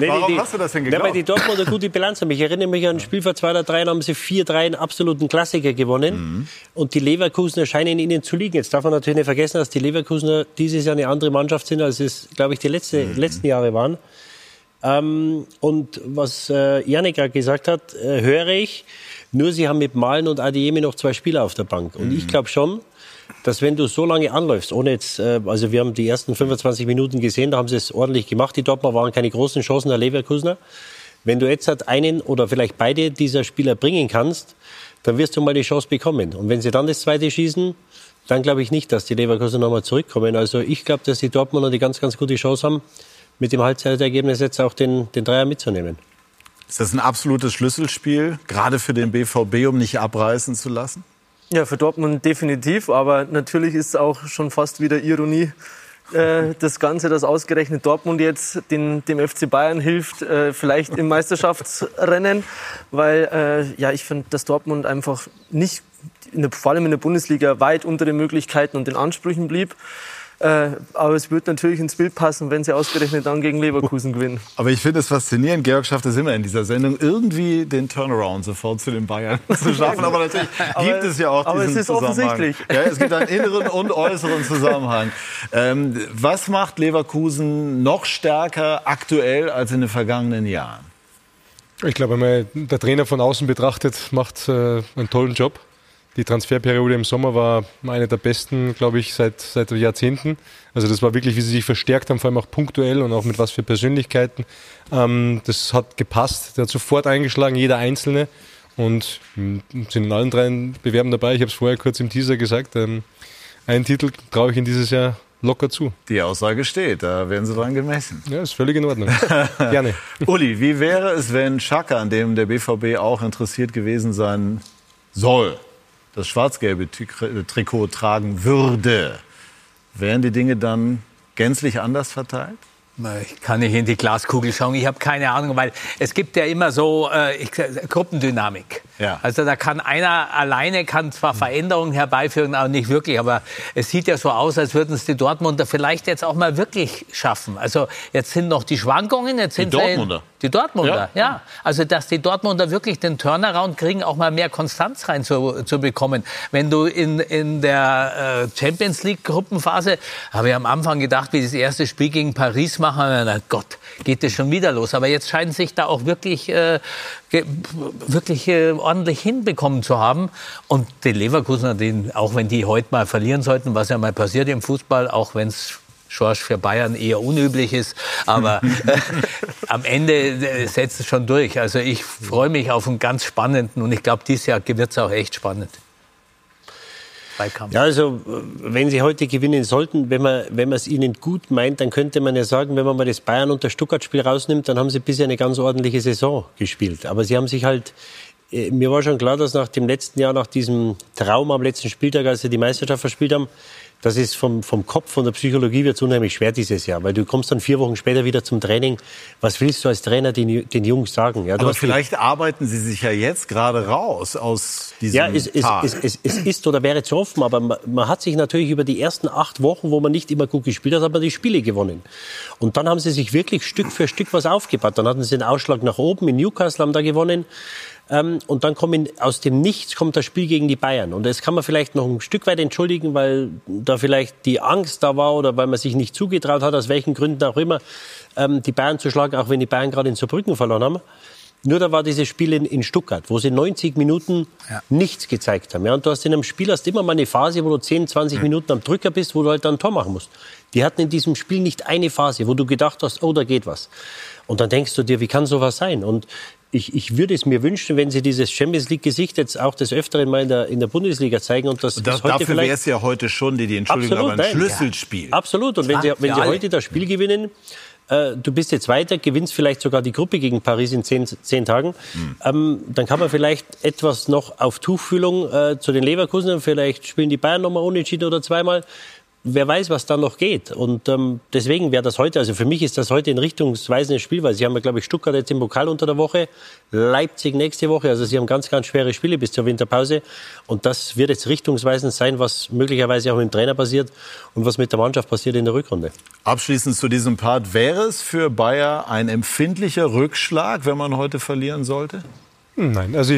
nee, Warum die, hast du das denn geglaubt? weil die Dortmunder gute Bilanz haben. Ich erinnere mich an ein Spiel vor zwei oder drei, haben sie 4-3 einen absoluten Klassiker gewonnen. Mhm. Und die Leverkusener scheinen ihnen zu liegen. Jetzt darf man natürlich nicht vergessen, dass die Leverkusener dieses Jahr eine andere Mannschaft sind, als es, glaube ich, die letzte, mhm. letzten Jahre waren. Ähm, und was äh, Janik gerade gesagt hat, äh, höre ich, nur sie haben mit Malen und Adiemi noch zwei Spieler auf der Bank. Und mhm. ich glaube schon, dass wenn du so lange anläufst, ohne jetzt, äh, also wir haben die ersten 25 Minuten gesehen, da haben sie es ordentlich gemacht. Die Dortmund waren keine großen Chancen der Leverkusener. Wenn du jetzt halt einen oder vielleicht beide dieser Spieler bringen kannst, dann wirst du mal die Chance bekommen. Und wenn sie dann das zweite schießen, dann glaube ich nicht, dass die Leverkusener nochmal zurückkommen. Also ich glaube, dass die Dortmunder die ganz, ganz gute Chance haben, mit dem Halbzeitergebnis jetzt auch den, den Dreier mitzunehmen. Ist das ein absolutes Schlüsselspiel, gerade für den BVB, um nicht abreißen zu lassen? Ja, für Dortmund definitiv, aber natürlich ist es auch schon fast wieder Ironie, äh, das Ganze, dass ausgerechnet Dortmund jetzt den, dem FC Bayern hilft, äh, vielleicht im Meisterschaftsrennen, weil äh, ja, ich finde, dass Dortmund einfach nicht, der, vor allem in der Bundesliga, weit unter den Möglichkeiten und den Ansprüchen blieb. Äh, aber es wird natürlich ins Bild passen, wenn sie ausgerechnet dann gegen Leverkusen gewinnen. Aber ich finde es faszinierend, Georg schafft es immer in dieser Sendung, irgendwie den Turnaround sofort zu den Bayern zu schaffen. Aber natürlich aber, gibt es ja auch diesen es Zusammenhang. Ja, es gibt einen inneren und äußeren Zusammenhang. Ähm, was macht Leverkusen noch stärker aktuell als in den vergangenen Jahren? Ich glaube, wenn man der Trainer von außen betrachtet, macht äh, einen tollen Job. Die Transferperiode im Sommer war eine der besten, glaube ich, seit, seit Jahrzehnten. Also das war wirklich, wie sie sich verstärkt haben, vor allem auch punktuell und auch mit was für Persönlichkeiten. Ähm, das hat gepasst. Der hat sofort eingeschlagen, jeder Einzelne. Und hm, sind in allen drei Bewerben dabei. Ich habe es vorher kurz im Teaser gesagt. Ähm, einen Titel traue ich in dieses Jahr locker zu. Die Aussage steht, da werden Sie dran gemessen. Ja, ist völlig in Ordnung. Gerne. Uli, wie wäre es, wenn Schaka, an dem der BVB auch interessiert gewesen sein soll, das schwarz-gelbe Trikot tragen würde? Wären die Dinge dann gänzlich anders verteilt? Ich kann nicht in die Glaskugel schauen. Ich habe keine Ahnung, weil es gibt ja immer so äh, ich, Gruppendynamik. Ja. Also da kann einer alleine kann zwar Veränderungen herbeiführen, aber nicht wirklich. Aber es sieht ja so aus, als würden es die Dortmunder vielleicht jetzt auch mal wirklich schaffen. Also jetzt sind noch die Schwankungen. Jetzt sind die Dortmunder. Die Dortmunder, ja. ja. Also dass die Dortmunder wirklich den Turnaround kriegen, auch mal mehr Konstanz rein zu, zu bekommen. Wenn du in, in der äh, Champions League Gruppenphase, habe ich am Anfang gedacht, wie das erste Spiel gegen Paris machen, na Gott, geht das schon wieder los. Aber jetzt scheinen sich da auch wirklich, äh, wirklich äh, ordentlich hinbekommen zu haben. Und die Leverkusener, den, auch wenn die heute mal verlieren sollten, was ja mal passiert im Fußball, auch wenn es Schorsch für Bayern eher unüblich ist. Aber äh, am Ende äh, setzt es schon durch. Also ich freue mich auf einen ganz spannenden und ich glaube, dieses Jahr wird es auch echt spannend. Zweikampf. Ja, also wenn sie heute gewinnen sollten, wenn man wenn man es ihnen gut meint, dann könnte man ja sagen, wenn man mal das Bayern und das Stuttgart-Spiel rausnimmt, dann haben sie bisher eine ganz ordentliche Saison gespielt. Aber sie haben sich halt äh, mir war schon klar, dass nach dem letzten Jahr, nach diesem Traum am letzten Spieltag, als sie die Meisterschaft verspielt haben, das ist vom, vom Kopf, von der Psychologie wird es unheimlich schwer dieses Jahr, weil du kommst dann vier Wochen später wieder zum Training. Was willst du als Trainer den, den Jungs sagen? Ja, Aber vielleicht die, arbeiten sie sich ja jetzt gerade raus aus diesem Ja, es, es, es, es, es ist oder wäre zu hoffen, aber man, man, hat sich natürlich über die ersten acht Wochen, wo man nicht immer gut gespielt hat, man die Spiele gewonnen. Und dann haben sie sich wirklich Stück für Stück was aufgebaut. Dann hatten sie den Ausschlag nach oben, in Newcastle haben da gewonnen. Ähm, und dann kommen aus dem Nichts kommt das Spiel gegen die Bayern. Und das kann man vielleicht noch ein Stück weit entschuldigen, weil da vielleicht die Angst da war oder weil man sich nicht zugetraut hat, aus welchen Gründen auch immer, ähm, die Bayern zu schlagen, auch wenn die Bayern gerade in Saarbrücken verloren haben. Nur da war dieses Spiel in, in Stuttgart, wo sie 90 Minuten ja. nichts gezeigt haben. Ja, und du hast in einem Spiel hast immer mal eine Phase, wo du 10, 20 mhm. Minuten am Drücker bist, wo du halt dann ein Tor machen musst. Die hatten in diesem Spiel nicht eine Phase, wo du gedacht hast, oh, da geht was. Und dann denkst du dir, wie kann sowas sein? Und ich, ich würde es mir wünschen, wenn Sie dieses Champions League-Gesicht jetzt auch des Öfteren mal in der, in der Bundesliga zeigen. Und das, und das, das dafür wäre es ja heute schon, die, die Entschuldigung, absolut, aber ein nein, Schlüsselspiel. Ja. Absolut. Und wenn Sie, wenn Sie heute das Spiel gewinnen, äh, du bist jetzt weiter, gewinnst vielleicht sogar die Gruppe gegen Paris in zehn, zehn Tagen, mhm. ähm, dann kann man vielleicht etwas noch auf Tuchfühlung äh, zu den Leverkusen, vielleicht spielen die Bayern nochmal unentschieden oder zweimal wer weiß, was da noch geht. Und ähm, deswegen wäre das heute, also für mich ist das heute ein richtungsweisendes Spiel, weil Sie haben ja, glaube ich, Stuttgart jetzt im Pokal unter der Woche, Leipzig nächste Woche. Also Sie haben ganz, ganz schwere Spiele bis zur Winterpause. Und das wird jetzt richtungsweisend sein, was möglicherweise auch mit dem Trainer passiert und was mit der Mannschaft passiert in der Rückrunde. Abschließend zu diesem Part, wäre es für Bayer ein empfindlicher Rückschlag, wenn man heute verlieren sollte? Nein, also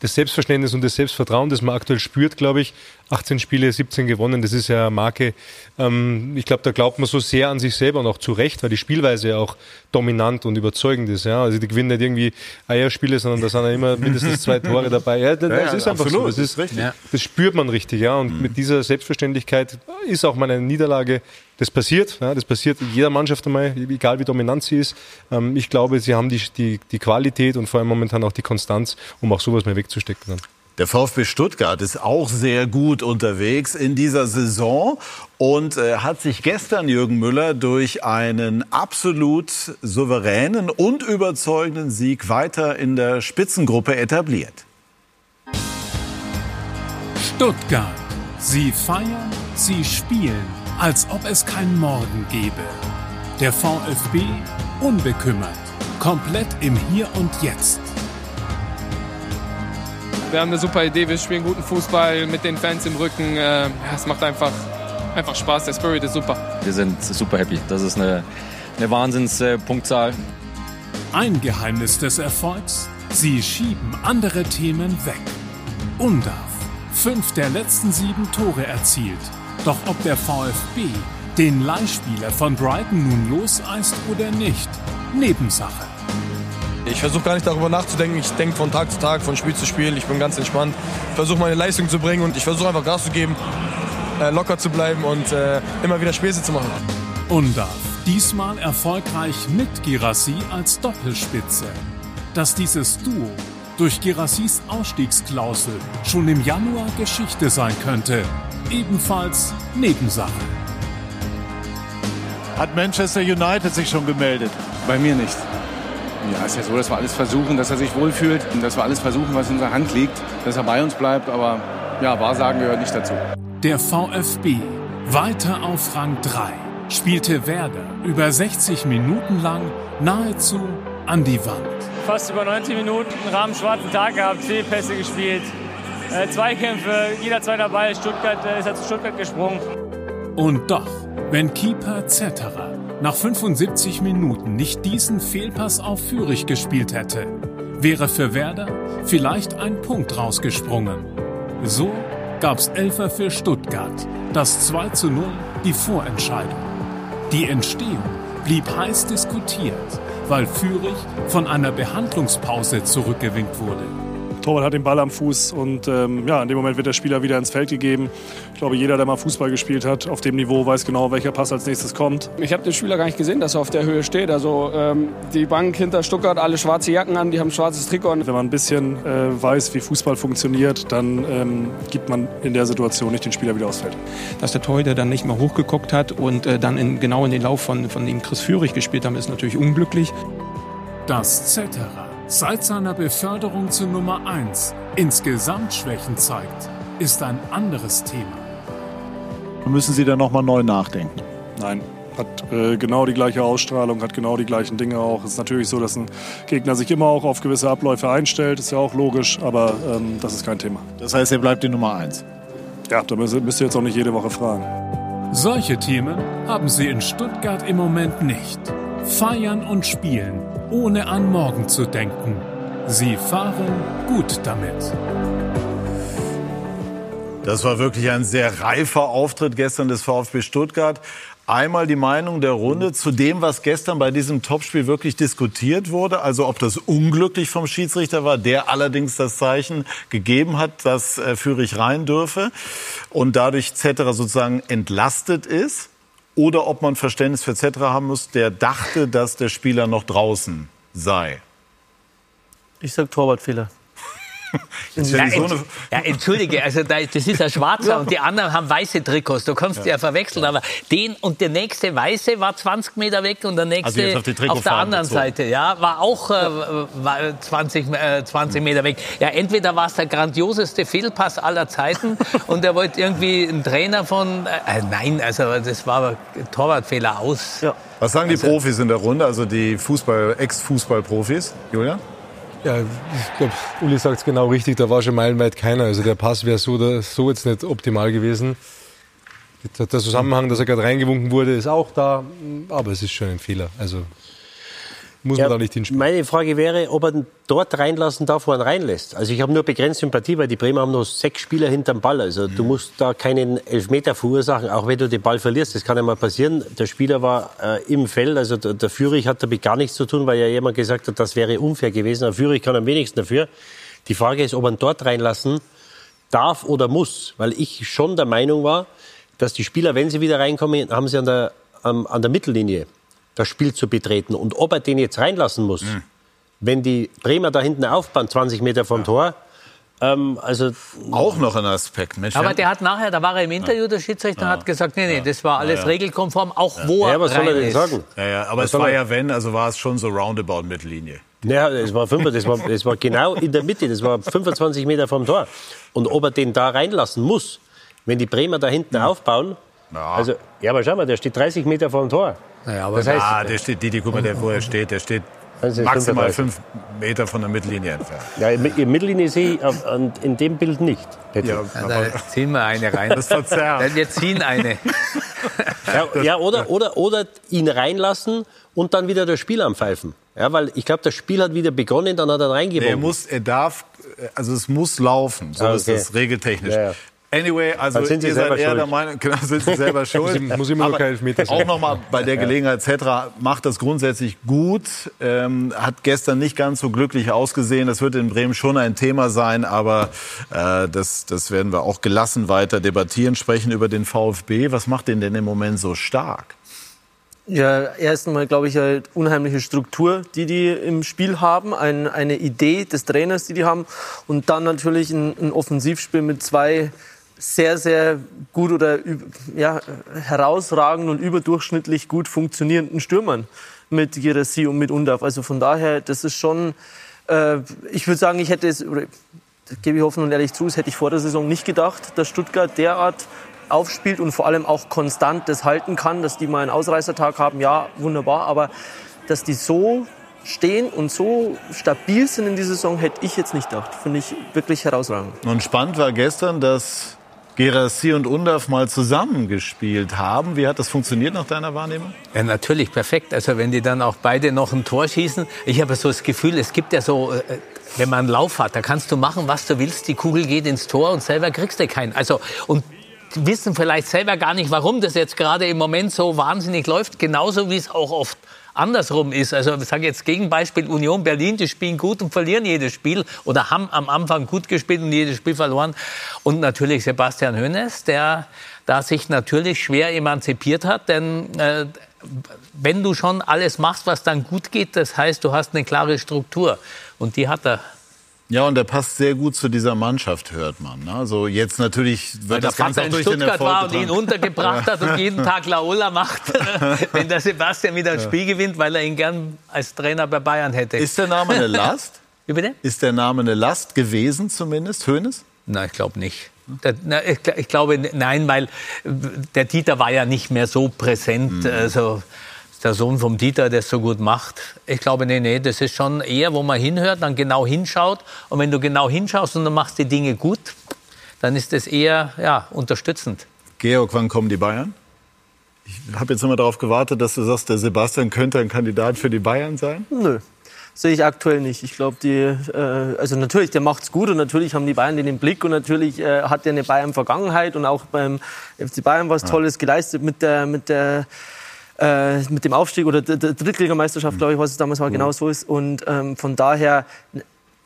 das Selbstverständnis und das Selbstvertrauen, das man aktuell spürt, glaube ich, 18 Spiele, 17 gewonnen, das ist ja eine Marke. Ähm, ich glaube, da glaubt man so sehr an sich selber und auch zu Recht, weil die Spielweise ja auch dominant und überzeugend ist. Ja? Also die gewinnen nicht irgendwie Eierspiele, sondern da sind ja immer mindestens zwei Tore dabei. Ja, das, ja, ist einfach absolut, so. Das, ist, richtig. das spürt man richtig. Ja? Und mhm. mit dieser Selbstverständlichkeit ist auch mal eine Niederlage das passiert, ja, das passiert jeder Mannschaft einmal, egal wie dominant sie ist. Ähm, ich glaube, sie haben die, die, die Qualität und vor allem momentan auch die Konstanz, um auch sowas mehr wegzustecken. Dann. Der VfB Stuttgart ist auch sehr gut unterwegs in dieser Saison und äh, hat sich gestern Jürgen Müller durch einen absolut souveränen und überzeugenden Sieg weiter in der Spitzengruppe etabliert. Stuttgart. Sie feiern, sie spielen, als ob es kein Morgen gäbe. Der VfB unbekümmert, komplett im Hier und Jetzt. Wir haben eine super Idee, wir spielen guten Fußball mit den Fans im Rücken. Äh, ja, es macht einfach, einfach Spaß, der Spirit ist super. Wir sind super happy. Das ist eine, eine Wahnsinnspunktzahl. Ein Geheimnis des Erfolgs? Sie schieben andere Themen weg. Undarf. Fünf der letzten sieben Tore erzielt. Doch ob der VfB den Leihspieler von Brighton nun loseist oder nicht, Nebensache. Ich versuche gar nicht darüber nachzudenken. Ich denke von Tag zu Tag, von Spiel zu Spiel. Ich bin ganz entspannt. Ich versuche meine Leistung zu bringen und ich versuche einfach Gas zu geben, äh, locker zu bleiben und äh, immer wieder Späße zu machen. Undarf, diesmal erfolgreich mit Girassi als Doppelspitze. Dass dieses Duo durch Girassis Ausstiegsklausel schon im Januar Geschichte sein könnte, ebenfalls Nebensache. Hat Manchester United sich schon gemeldet? Bei mir nicht. Ja, ist ja so, dass wir alles versuchen, dass er sich wohlfühlt und dass wir alles versuchen, was in unserer Hand liegt, dass er bei uns bleibt. Aber ja, Wahrsagen gehört nicht dazu. Der VfB weiter auf Rang 3 spielte Werder über 60 Minuten lang nahezu an die Wand. Fast über 90 Minuten einen rahmen schwarzen Tag gehabt, Fehlpässe gespielt, äh, Zweikämpfe, jeder zweite Ball, Stuttgart äh, ist er zu Stuttgart gesprungen. Und doch, wenn Keeper Zetterer nach 75 Minuten nicht diesen Fehlpass auf Fürich gespielt hätte, wäre für Werder vielleicht ein Punkt rausgesprungen. So gab's Elfer für Stuttgart, das 2 zu 0 die Vorentscheidung. Die Entstehung blieb heiß diskutiert, weil Fürich von einer Behandlungspause zurückgewinkt wurde. Torwart hat den Ball am Fuß und ähm, ja, in dem Moment wird der Spieler wieder ins Feld gegeben. Ich glaube, jeder, der mal Fußball gespielt hat, auf dem Niveau weiß genau, welcher Pass als nächstes kommt. Ich habe den Spieler gar nicht gesehen, dass er auf der Höhe steht. Also ähm, die Bank hinter Stuttgart, alle schwarze Jacken an, die haben schwarzes Trikot an. Wenn man ein bisschen äh, weiß, wie Fußball funktioniert, dann ähm, gibt man in der Situation nicht den Spieler wieder aufs Feld. Dass der Torhüter dann nicht mehr hochgeguckt hat und äh, dann in, genau in den Lauf von, von dem Chris Führig gespielt haben, ist natürlich unglücklich. Das Zetterer seit seiner Beförderung zu Nummer 1 insgesamt Schwächen zeigt, ist ein anderes Thema. Müssen Sie da nochmal neu nachdenken? Nein, hat äh, genau die gleiche Ausstrahlung, hat genau die gleichen Dinge auch. Es ist natürlich so, dass ein Gegner sich immer auch auf gewisse Abläufe einstellt, ist ja auch logisch, aber ähm, das ist kein Thema. Das heißt, er bleibt die Nummer 1? Ja, da müsst ihr jetzt auch nicht jede Woche fragen. Solche Themen haben sie in Stuttgart im Moment nicht. Feiern und spielen, ohne an morgen zu denken. Sie fahren gut damit. Das war wirklich ein sehr reifer Auftritt gestern des VfB Stuttgart. Einmal die Meinung der Runde zu dem, was gestern bei diesem Topspiel wirklich diskutiert wurde. Also ob das unglücklich vom Schiedsrichter war, der allerdings das Zeichen gegeben hat, dass äh, rein dürfe und dadurch Zetterer sozusagen entlastet ist. Oder ob man Verständnis für Zetterer haben muss, der dachte, dass der Spieler noch draußen sei. Ich sag Torwartfehler. Ja, ent, ja, entschuldige, also da, das ist ein schwarzer und die anderen haben weiße Trikots. Du kannst ja, ja verwechseln, aber den und der nächste weiße war 20 Meter weg und der nächste also auf, auf, der anderen bezogen. Seite, ja, war auch äh, war 20, äh, 20 Meter weg. Ja, entweder war es der grandioseste Fehlpass aller Zeiten und er wollte irgendwie einen Trainer von, äh, nein, also das war Torwartfehler aus. Ja. Was sagen die also, Profis in der Runde, also die Fußball, Ex-Fußball-Profis, Julian? Ja, ich glaube, Uli sagt es genau richtig, da war schon meilenweit keiner. Also der Pass wäre so, so jetzt nicht optimal gewesen. Der Zusammenhang, dass er gerade reingewunken wurde, ist auch da, aber es ist schon ein Fehler. Also muss man ja, da nicht hinspielen. Meine Frage wäre, ob er ihn dort reinlassen darf, wo er ihn reinlässt. Also ich habe nur begrenzt Sympathie, weil die Bremer haben noch sechs Spieler hinterm Ball. Also mhm. du musst da keinen Elfmeter verursachen, auch wenn du den Ball verlierst. Das kann ja mal passieren. Der Spieler war äh, im Feld, also der, der Führig hat damit gar nichts zu tun, weil ja jemand gesagt hat, das wäre unfair gewesen. Der Führig kann am wenigsten dafür. Die Frage ist, ob ihn dort reinlassen darf oder muss. Weil ich schon der Meinung war, dass die Spieler, wenn sie wieder reinkommen, haben sie an der, an der Mittellinie das Spiel zu betreten. Und ob er den jetzt reinlassen muss, mhm. wenn die Bremer da hinten aufbauen, 20 Meter vom ja. Tor, ähm, also auch noch ein Aspekt. Mensch, aber der hat nachher, da war er im Interview, der Schiedsrichter, ja. hat gesagt, nee, nee, das war alles ja, regelkonform, auch wo er ja, was soll er denn ist. sagen? Ja, ja, aber was es war ja, wenn, also war es schon so roundabout Mittellinie. Ja, es war, fünf, das, war, das war genau in der Mitte, das war 25 Meter vom Tor. Und ob er den da reinlassen muss, wenn die Bremer da hinten mhm. Aufbauen, also, ja, aber schau mal, der steht 30 Meter vor dem Tor. Naja, aber das heißt, ah, der steht, Didi, guck mal, der, wo er steht, der steht maximal 5 Meter von der Mittellinie entfernt. Ja, die Mittellinie sehe ich in dem Bild nicht. Ja, ja, da ziehen wir eine rein. Das verzerrt. Wir ziehen eine. ja, ja, oder, oder, oder ihn reinlassen und dann wieder das Spiel anpfeifen. Ja, weil ich glaube, das Spiel hat wieder begonnen, dann hat er reingeworfen. Er muss, er darf, also es muss laufen, so ah, okay. ist das regeltechnisch. Ja, ja. Anyway, also sind Sie ihr seid selber eher schuld. der Meinung, genau, sind Sie selber schuld. Muss immer Aber Elfmeter sein. Auch nochmal bei der Gelegenheit, Zetra macht das grundsätzlich gut, ähm, hat gestern nicht ganz so glücklich ausgesehen. Das wird in Bremen schon ein Thema sein, aber äh, das, das werden wir auch gelassen weiter debattieren, sprechen über den VfB. Was macht den denn im Moment so stark? Ja, erst einmal glaube ich eine unheimliche Struktur, die die im Spiel haben, ein, eine Idee des Trainers, die die haben und dann natürlich ein, ein Offensivspiel mit zwei sehr, sehr gut oder ja, herausragend und überdurchschnittlich gut funktionierenden Stürmern mit Girassi und mit Undaf. Also von daher, das ist schon, äh, ich würde sagen, ich hätte es, oder, gebe ich offen und ehrlich zu, das hätte ich vor der Saison nicht gedacht, dass Stuttgart derart aufspielt und vor allem auch konstant das halten kann, dass die mal einen Ausreißertag haben, ja, wunderbar, aber dass die so stehen und so stabil sind in dieser Saison, hätte ich jetzt nicht gedacht. Finde ich wirklich herausragend. Und spannend war gestern, dass Gerassi und Undaf mal zusammengespielt haben. Wie hat das funktioniert nach deiner Wahrnehmung? Ja, natürlich, perfekt. Also wenn die dann auch beide noch ein Tor schießen. Ich habe so das Gefühl, es gibt ja so, äh, wenn man einen Lauf hat, da kannst du machen, was du willst. Die Kugel geht ins Tor und selber kriegst du keinen. Also, und wissen vielleicht selber gar nicht, warum das jetzt gerade im Moment so wahnsinnig läuft. Genauso wie es auch oft andersrum ist. Also ich sage jetzt Gegenbeispiel Union Berlin, die spielen gut und verlieren jedes Spiel oder haben am Anfang gut gespielt und jedes Spiel verloren. Und natürlich Sebastian Hoeneß, der da sich natürlich schwer emanzipiert hat, denn äh, wenn du schon alles machst, was dann gut geht, das heißt, du hast eine klare Struktur und die hat er. Ja, und der passt sehr gut zu dieser Mannschaft, hört man. ne? Also jetzt natürlich Weil wird der das Ganze auch durch den Stuttgart Erfolg war und ihn untergebracht hat und jeden Tag Laola macht, wenn der Sebastian wieder ein. Spiel gewinnt, weil er ihn gern als Trainer bei Bayern hätte. Ist der Name eine Last? Wie bitte? Ist der Name eine Last gewesen zumindest, Hönes? Nein, ich glaube nicht. Ich, gl- ich glaube, nein, weil äh, der Dieter war ja nicht mehr so präsent. Mhm. Also der Sohn vom Dieter, der es so gut macht. Ich glaube, nee, nee, das ist schon eher, wo man hinhört, dann genau hinschaut. Und wenn du genau hinschaust und du machst die Dinge gut, dann ist das eher ja, unterstützend. Georg, wann kommen die Bayern? Ich habe jetzt immer darauf gewartet, dass du sagst, der Sebastian könnte ein Kandidat für die Bayern sein. Nö. Sehe ich aktuell nicht. Ich glaube, die, äh, also natürlich, der macht's gut und natürlich haben die Bayern den im Blick und natürlich äh, hat er eine Bayern-Vergangenheit und auch beim FC Bayern was Tolles geleistet mit der, mit der, äh, mit dem Aufstieg oder der, Drittligameisterschaft, glaube ich, was es damals war, genau so ist. Und ähm, von daher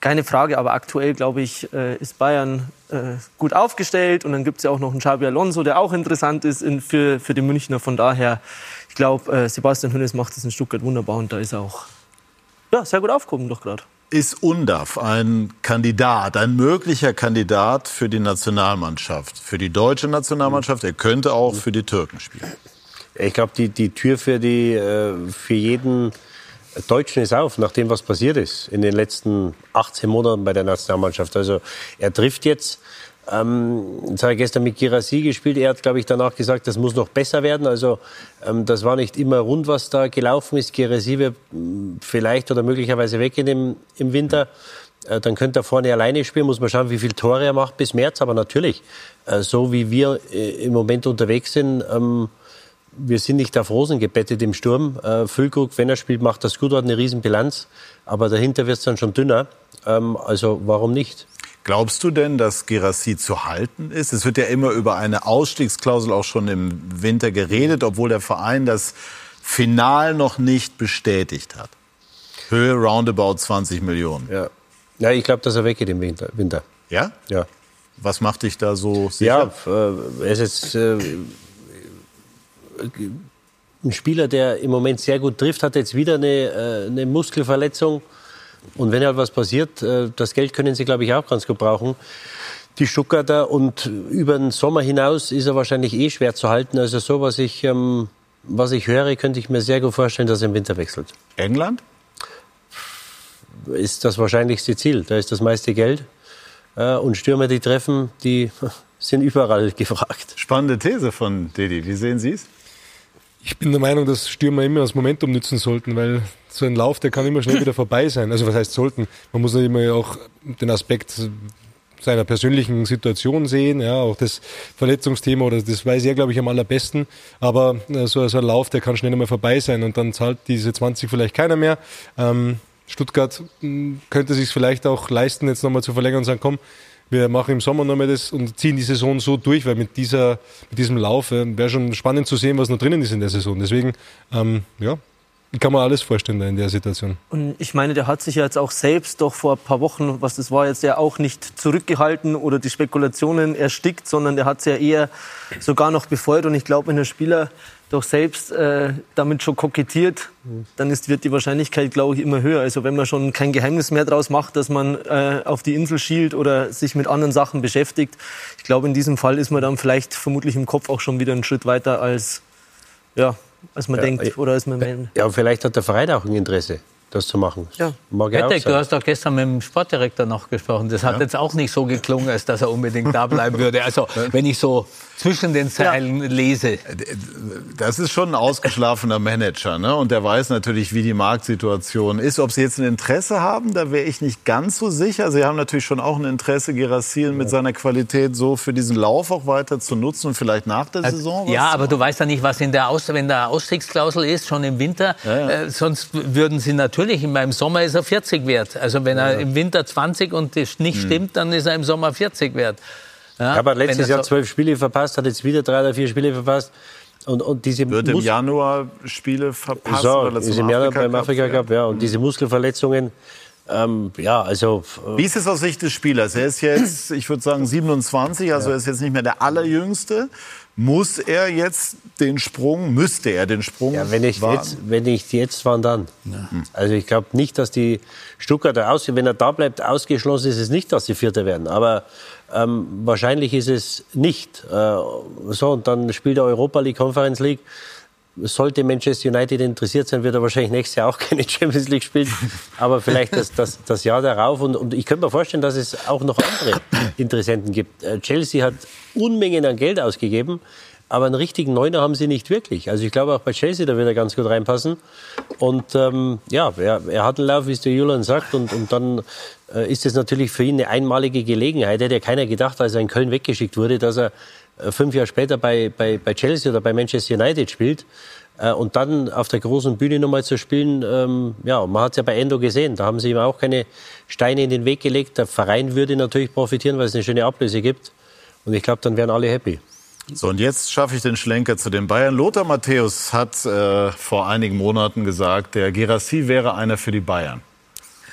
keine Frage, aber aktuell, glaube ich, äh, ist Bayern äh, gut aufgestellt und dann gibt es ja auch noch einen Xabi Alonso, der auch interessant ist für, für die Münchner. Von daher, ich glaube, äh, Sebastian Hönes macht das in Stuttgart wunderbar und da ist er auch ja, sehr gut aufgehoben doch gerade. Ist Undaf ein Kandidat, ein möglicher Kandidat für die Nationalmannschaft, für die deutsche Nationalmannschaft? Er könnte auch für die Türken spielen. Ich glaube, die, die Tür für, die, äh, für jeden Deutschen ist auf, nach dem, was passiert ist in den letzten 18 Monaten bei der Nationalmannschaft. Also er trifft jetzt. Ähm, jetzt habe ich gestern mit Girassi gespielt. Er hat, glaube ich, danach gesagt, das muss noch besser werden. Also ähm, das war nicht immer rund, was da gelaufen ist. Girassi wird mh, vielleicht oder möglicherweise weg in dem, im Winter. Äh, dann könnte er vorne alleine spielen. Muss man schauen, wie viele Tore er macht bis März. Aber natürlich, äh, so wie wir äh, im Moment unterwegs sind, ähm, wir sind nicht auf Rosen gebettet im Sturm. Äh, Füllkrug, wenn er spielt, macht das gut, hat eine Riesenbilanz. Aber dahinter wird es dann schon dünner. Ähm, also warum nicht? Glaubst du denn, dass Gerassi zu halten ist? Es wird ja immer über eine Ausstiegsklausel auch schon im Winter geredet, obwohl der Verein das final noch nicht bestätigt hat. Höhe roundabout 20 Millionen. Ja, ja ich glaube, dass er weggeht im Winter. Winter. Ja? Ja. Was macht dich da so sicher? Ja, äh, er ist jetzt äh, ein Spieler, der im Moment sehr gut trifft, hat jetzt wieder eine, äh, eine Muskelverletzung. Und wenn halt was passiert, äh, das Geld können sie, glaube ich, auch ganz gut brauchen. Die Stuttgarter und über den Sommer hinaus ist er wahrscheinlich eh schwer zu halten. Also so, was ich, ähm, was ich höre, könnte ich mir sehr gut vorstellen, dass er im Winter wechselt. England? Ist das wahrscheinlichste Ziel. Da ist das meiste Geld. Äh, und Stürmer, die treffen, die sind überall gefragt. Spannende These von Didi. Wie sehen Sie es? Ich bin der Meinung, dass Stürmer immer das Momentum nützen sollten, weil so ein Lauf, der kann immer schnell wieder vorbei sein. Also was heißt sollten? Man muss ja immer auch den Aspekt seiner persönlichen Situation sehen, ja, auch das Verletzungsthema, oder das weiß er, glaube ich, am allerbesten. Aber äh, so, so ein Lauf, der kann schnell einmal vorbei sein und dann zahlt diese 20 vielleicht keiner mehr. Ähm, Stuttgart mh, könnte sich vielleicht auch leisten, jetzt nochmal zu verlängern und sagen, komm, wir machen im Sommer nochmal das und ziehen die Saison so durch, weil mit, dieser, mit diesem Lauf äh, wäre schon spannend zu sehen, was noch drinnen ist in der Saison. Deswegen, ähm, ja, kann man alles vorstellen in der Situation. Und ich meine, der hat sich ja jetzt auch selbst doch vor ein paar Wochen, was das war, jetzt ja auch nicht zurückgehalten oder die Spekulationen erstickt, sondern der hat es ja eher sogar noch befeuert. Und ich glaube, wenn der Spieler doch selbst äh, damit schon kokettiert, dann ist, wird die Wahrscheinlichkeit, glaube ich, immer höher. Also wenn man schon kein Geheimnis mehr daraus macht, dass man äh, auf die Insel schielt oder sich mit anderen Sachen beschäftigt. Ich glaube, in diesem Fall ist man dann vielleicht vermutlich im Kopf auch schon wieder einen Schritt weiter als, ja, als man Ja, denkt oder als man meint. Ja, vielleicht hat der Verein auch ein Interesse, das zu machen. Ja. Ja Wettek, du hast doch gestern mit dem Sportdirektor noch gesprochen. Das hat jetzt auch nicht so geklungen, als dass er unbedingt da bleiben würde. Also, wenn ich so zwischen den Zeilen lese. Das ist schon ein ausgeschlafener Manager. Ne? Und der weiß natürlich, wie die Marktsituation ist. Ob sie jetzt ein Interesse haben, da wäre ich nicht ganz so sicher. Sie haben natürlich schon auch ein Interesse, Gerassil mit seiner Qualität so für diesen Lauf auch weiter zu nutzen und vielleicht nach der Saison. was Ja, aber du weißt ja nicht, was in der Aus wenn da Ausstiegsklausel ist, schon im Winter. Äh, sonst würden sie natürlich, in meinem Sommer ist er 40 wert. Also wenn er im Winter 20 und das nicht Hm. stimmt, dann ist er im Sommer 40 wert. Ja, aber wenn letztes Jahr so- zwölf Spiele verpasst, hat jetzt wieder drei oder vier Spiele verpasst. Und, und diese Wird im Mus- Januar Spiele verpassen? so, weil er ist im Januar Afrika beim Afrika? Cup, ja. Und diese Muskelverletzungen, ähm, ja, also. äh, Wie ist es aus Sicht des Spielers? Er ist jetzt, ich würde sagen, 27, also er ist jetzt nicht mehr der allerjüngste. Muss er jetzt den Sprung, müsste er den Sprung Ja, wenn ich wagen? jetzt, wenn ich jetzt, wann dann? Also ich glaube nicht, dass die Stuttgarter aus, wenn er da bleibt, ausgeschlossen ist es nicht, dass sie Vierter werden. Aber ähm, wahrscheinlich ist es nicht. Äh, so und dann spielt er Europa League, Conference League. Sollte Manchester United interessiert sein, wird er wahrscheinlich nächstes Jahr auch keine Champions League spielen. Aber vielleicht das, das, das Jahr darauf. Und, und ich könnte mir vorstellen, dass es auch noch andere Interessenten gibt. Äh, Chelsea hat Unmengen an Geld ausgegeben. Aber einen richtigen Neuner haben sie nicht wirklich. Also ich glaube auch bei Chelsea, da wird er ganz gut reinpassen. Und ähm, ja, er, er hat einen Lauf, wie es der Julian sagt. Und, und dann äh, ist es natürlich für ihn eine einmalige Gelegenheit. Hätte ja keiner gedacht, als er in Köln weggeschickt wurde, dass er fünf Jahre später bei, bei, bei Chelsea oder bei Manchester United spielt. Äh, und dann auf der großen Bühne nochmal zu spielen, ähm, ja, man hat es ja bei Endo gesehen. Da haben sie ihm auch keine Steine in den Weg gelegt. Der Verein würde natürlich profitieren, weil es eine schöne Ablöse gibt. Und ich glaube, dann wären alle happy. So, und jetzt schaffe ich den Schlenker zu den Bayern. Lothar Matthäus hat äh, vor einigen Monaten gesagt, der Gerassi wäre einer für die Bayern.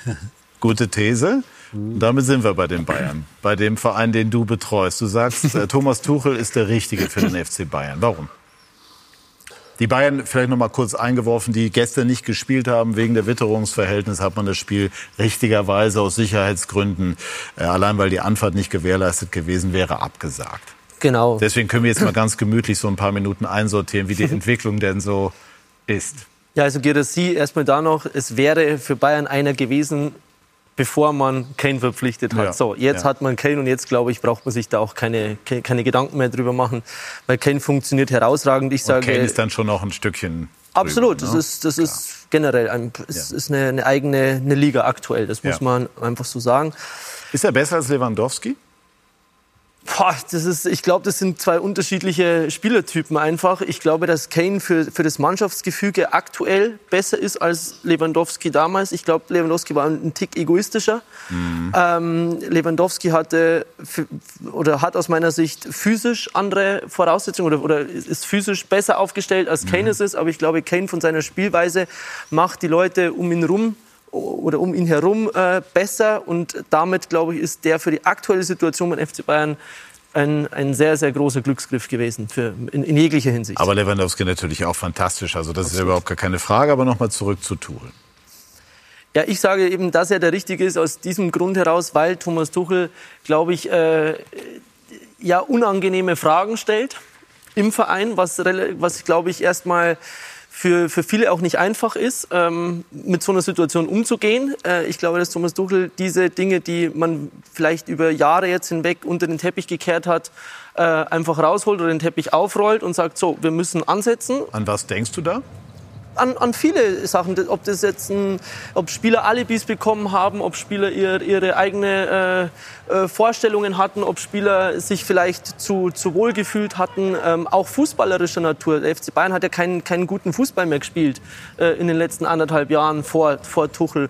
Gute These. Und damit sind wir bei den Bayern, bei dem Verein, den du betreust. Du sagst, äh, Thomas Tuchel ist der Richtige für den FC Bayern. Warum? Die Bayern, vielleicht noch mal kurz eingeworfen, die gestern nicht gespielt haben wegen der Witterungsverhältnisse, hat man das Spiel richtigerweise aus Sicherheitsgründen, äh, allein weil die Anfahrt nicht gewährleistet gewesen wäre, abgesagt. Genau. Deswegen können wir jetzt mal ganz gemütlich so ein paar Minuten einsortieren, wie die Entwicklung denn so ist. Ja, also Gerassi erstmal da noch, es wäre für Bayern einer gewesen, bevor man Kane verpflichtet hat. Ja. So, jetzt Ja. hat man Kane und jetzt, glaube ich, braucht man sich da auch keine, ke- keine Gedanken mehr drüber machen, weil Kane funktioniert herausragend. Ich Und sage, Kane ist dann schon noch ein Stückchen. absolut, drüber, das ne? ist, das ist generell ein, es ist eine, eine eigene eine Liga aktuell, das muss Ja. man einfach so sagen. Ist er besser als Lewandowski? Boah, das ist, ich glaube, das sind zwei unterschiedliche Spielertypen einfach. Ich glaube, dass Kane für, für das Mannschaftsgefüge aktuell besser ist als Lewandowski damals. Ich glaube, Lewandowski war ein Tick egoistischer. Ähm, Lewandowski hatte oder hat aus meiner Sicht physisch andere Voraussetzungen oder, oder ist physisch besser aufgestellt als Kane es ist. Aber ich glaube, Kane von seiner Spielweise macht die Leute um ihn rum oder um ihn herum äh, besser und damit glaube ich ist der für die aktuelle Situation beim FC Bayern ein, ein sehr sehr großer Glücksgriff gewesen für, in, in jeglicher Hinsicht. Aber Lewandowski natürlich auch fantastisch. Also das ist ja überhaupt gar keine Frage. Aber nochmal zurück zu Tuchel. Ja, ich sage eben, dass er der Richtige ist aus diesem Grund heraus, weil Thomas Tuchel, glaube ich, äh, ja unangenehme Fragen stellt im Verein, was, was glaube ich, erstmal für, für viele auch nicht einfach ist, ähm, mit so einer Situation umzugehen. Äh, ich glaube, dass Thomas Tuchel diese Dinge, die man vielleicht über Jahre jetzt hinweg unter den Teppich gekehrt hat, äh, einfach rausholt oder den Teppich aufrollt und sagt, so, wir müssen ansetzen An was denkst du da? An, an viele Sachen, ob das jetzt ein, ob Spieler Alibis bekommen haben, ob Spieler ihr, ihre eigene äh, äh, Vorstellungen hatten, ob Spieler sich vielleicht zu, zu wohl gefühlt hatten, ähm, auch fußballerischer Natur. Der FC Bayern hat ja keinen, keinen guten Fußball mehr gespielt äh, in den letzten anderthalb Jahren vor, vor Tuchel.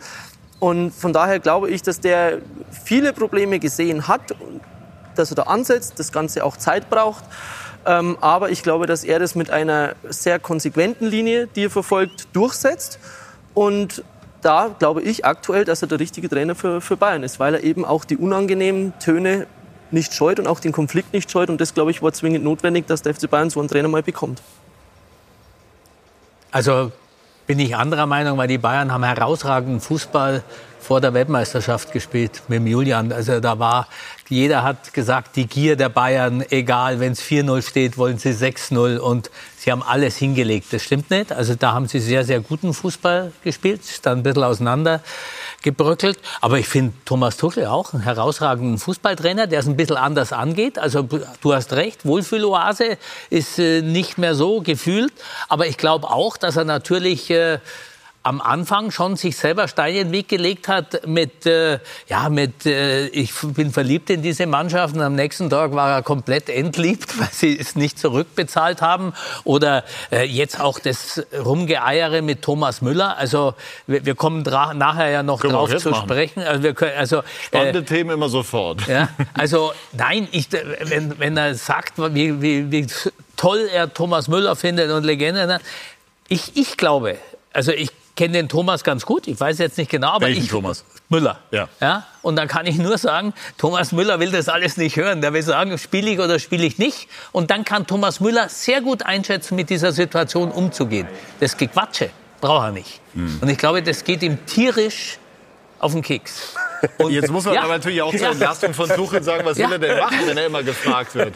Und von daher glaube ich, dass der viele Probleme gesehen hat, dass er da ansetzt, das Ganze auch Zeit braucht. Ähm, aber ich glaube, dass er das mit einer sehr konsequenten Linie, die er verfolgt, durchsetzt. Und da glaube ich aktuell, dass er der richtige Trainer für, für Bayern ist, weil er eben auch die unangenehmen Töne nicht scheut und auch den Konflikt nicht scheut. Und das, glaube ich, war zwingend notwendig, dass der FC Bayern so einen Trainer mal bekommt. Also bin ich anderer Meinung, weil die Bayern haben herausragenden Fußball vor der Weltmeisterschaft gespielt mit Julian. Also da war, jeder hat gesagt, die Gier der Bayern, egal, wenn es 4-0 steht, wollen sie 6-0 und sie haben alles hingelegt. Das stimmt nicht. Also da haben sie sehr, sehr guten Fußball gespielt, dann ein bisschen auseinander gebröckelt. Aber ich finde Thomas Tuchel auch einen herausragenden Fußballtrainer, der es ein bisschen anders angeht. Also du hast recht, Wohlfühloase ist äh, nicht mehr so gefühlt. Aber ich glaube auch, dass er natürlich äh, am Anfang schon sich selber Steine in den Weg gelegt hat mit, äh, ja, mit, äh, ich bin verliebt in diese Mannschaft und am nächsten Tag war er komplett entliebt, weil sie es nicht zurückbezahlt haben. Oder äh, jetzt auch das Rumgeeiere mit Thomas Müller. Also wir, wir kommen nachher ja noch Können drauf zu machen. sprechen. Also, wir können, also, Spannende äh, Themen immer sofort. Ja, also nein, ich, wenn, wenn er sagt, wie, wie, wie toll er Thomas Müller findet und Legende, ich, ich glaube, also ich kenne den Thomas ganz gut. Ich weiß jetzt nicht genau, aber Welchen ich Thomas? Müller. Ja. ja. Und dann kann ich nur sagen, Thomas Müller will das alles nicht hören. Der will sagen, spiele ich oder spiele ich nicht. Und dann kann Thomas Müller sehr gut einschätzen, mit dieser Situation umzugehen. Das Gequatsche braucht er nicht. Mhm. Und ich glaube, das geht ihm tierisch auf den Keks. Und Jetzt muss man ja, aber natürlich auch zur Entlastung von Tuchel sagen, was ja. will er denn machen, wenn er immer gefragt wird.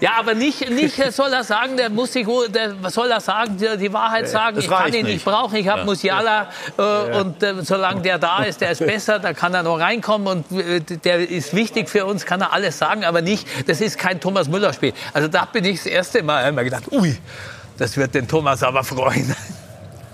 Ja, aber nicht, nicht soll er sagen, der muss sich, der soll er sagen, die, die Wahrheit sagen, das ich kann ihn nicht brauchen, ich habe ja. Musiala äh, und äh, solange der da ist, der ist besser, da kann er noch reinkommen und äh, der ist wichtig für uns, kann er alles sagen, aber nicht, das ist kein Thomas Müller Spiel. Also da bin ich das erste Mal immer gedacht, ui, das wird den Thomas aber freuen.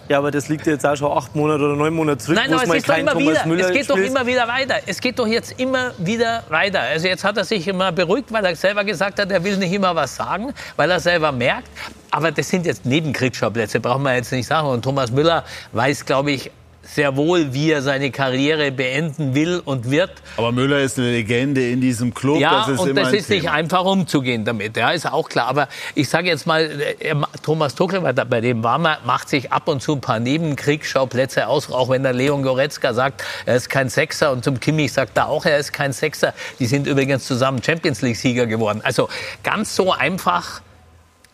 Ja, aber das liegt jetzt auch schon acht Monate oder neun Monate zurück. Nein, aber es, ist doch immer wieder, es geht doch immer wieder weiter. Es geht doch jetzt immer wieder weiter. Also jetzt hat er sich immer beruhigt, weil er selber gesagt hat, er will nicht immer was sagen, weil er selber merkt. Aber das sind jetzt Nebenkriegsschauplätze, brauchen wir jetzt nicht sagen. Und Thomas Müller weiß, glaube ich, sehr wohl, wie er seine Karriere beenden will und wird. Aber Müller ist eine Legende in diesem Club. Ja, das und das ist Thema. nicht einfach umzugehen damit. Ja, ist auch klar. Aber ich sage jetzt mal, äh, Thomas Tuchel, bei dem war man, macht sich ab und zu ein paar Nebenkriegsschauplätze aus. Auch wenn der Leon Goretzka sagt, er ist kein Sechser. Und zum Kimmich sagt er auch, er ist kein Sechser. Die sind übrigens zusammen Champions League-Sieger geworden. Also ganz so einfach.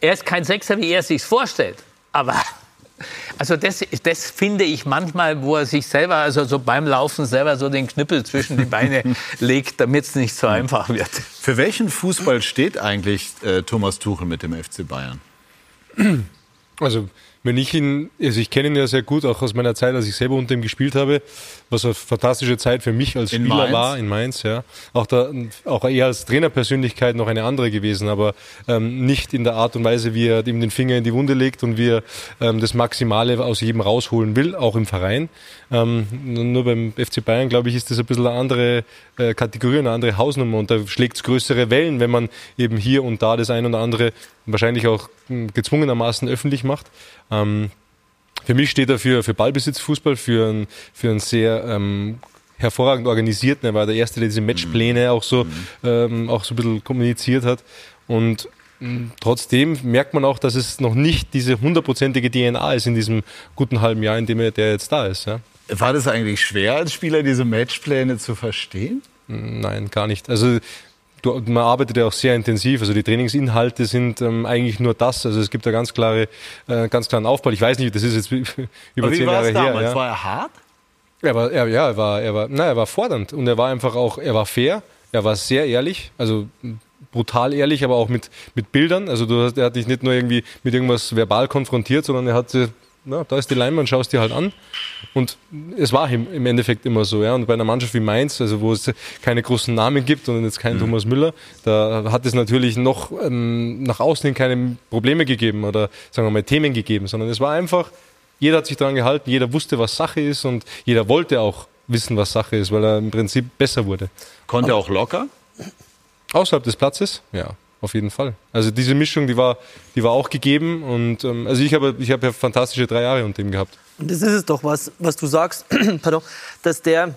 Er ist kein Sechser, wie er es sich vorstellt. Aber also das, das finde ich manchmal, wo er sich selber, also so beim Laufen selber so den Knüppel zwischen die Beine legt, damit es nicht so einfach wird. Für welchen Fußball steht eigentlich äh, Thomas Tuchel mit dem FC Bayern? Also wenn ich ihn, also ich kenne ihn ja sehr gut, auch aus meiner Zeit, als ich selber unter ihm gespielt habe, was eine fantastische Zeit für mich als Spieler in war in Mainz, ja. Auch da, auch eher als Trainerpersönlichkeit noch eine andere gewesen, aber ähm, nicht in der Art und Weise, wie er ihm den Finger in die Wunde legt und wie er ähm, das Maximale aus jedem rausholen will, auch im Verein. Ähm, nur beim FC Bayern, glaube ich, ist das ein bisschen eine andere äh, Kategorie, eine andere Hausnummer und da schlägt es größere Wellen, wenn man eben hier und da das ein oder andere wahrscheinlich auch hm, gezwungenermaßen öffentlich macht. Ähm, für mich steht er für, für Ballbesitzfußball, für einen, für sehr ähm, hervorragend organisierten. Er war der Erste, der diese Matchpläne auch so, mhm. ähm, auch so ein bisschen kommuniziert hat. Und hm, Trotzdem merkt man auch, dass es noch nicht diese hundertprozentige DNA ist in diesem guten halben Jahr, in dem er der jetzt da ist. Ja. War das eigentlich schwer als Spieler, diese Matchpläne zu verstehen? Nein, gar nicht. Also du, man arbeitet ja auch sehr intensiv. Also die Trainingsinhalte sind ähm, eigentlich nur das. Also es gibt da ganz klare, äh, ganz klaren Aufbau. Ich weiß nicht, das ist jetzt über zehn Jahre damals? her. Ja. War er hart? Er war, er, ja, er war, er war, na, er war fordernd und er war einfach auch, er war fair. Er war sehr ehrlich, also brutal ehrlich, aber auch mit, mit Bildern. Also du hast, er hat dich nicht nur irgendwie mit irgendwas verbal konfrontiert, sondern er hat na, da ist die Leinwand, schaust dir halt an. Und es war im Endeffekt immer so. Ja. Und bei einer Mannschaft wie Mainz, also wo es keine großen Namen gibt und jetzt keinen mhm. Thomas Müller, da hat es natürlich noch ähm, nach außen hin keine Probleme gegeben oder sagen wir mal Themen gegeben, sondern es war einfach, jeder hat sich daran gehalten, jeder wusste, was Sache ist und jeder wollte auch wissen, was Sache ist, weil er im Prinzip besser wurde. Konnte er auch locker? Außerhalb des Platzes, ja auf jeden Fall. Also diese Mischung, die war, die war auch gegeben und ähm, also ich habe ich habe ja fantastische drei Jahre unter ihm gehabt. Und das ist es doch, was, was du sagst, pardon, dass der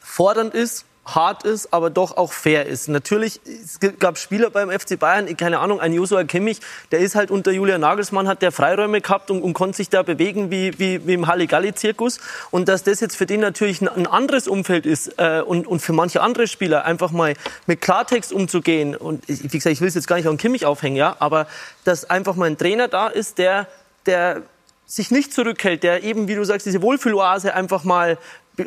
fordernd ist, hart ist, aber doch auch fair ist. Natürlich, es gab Spieler beim FC Bayern, keine Ahnung, ein Joshua Kimmich, der ist halt unter Julian Nagelsmann, hat der Freiräume gehabt und, und konnte sich da bewegen wie, wie, wie im Halligalli-Zirkus. Und dass das jetzt für den natürlich ein, ein anderes Umfeld ist äh, und, und für manche andere Spieler einfach mal mit Klartext umzugehen. Und wie gesagt, ich will es jetzt gar nicht an Kimmich aufhängen, ja, aber dass einfach mal ein Trainer da ist, der, der sich nicht zurückhält, der eben, wie du sagst, diese Wohlfühloase einfach mal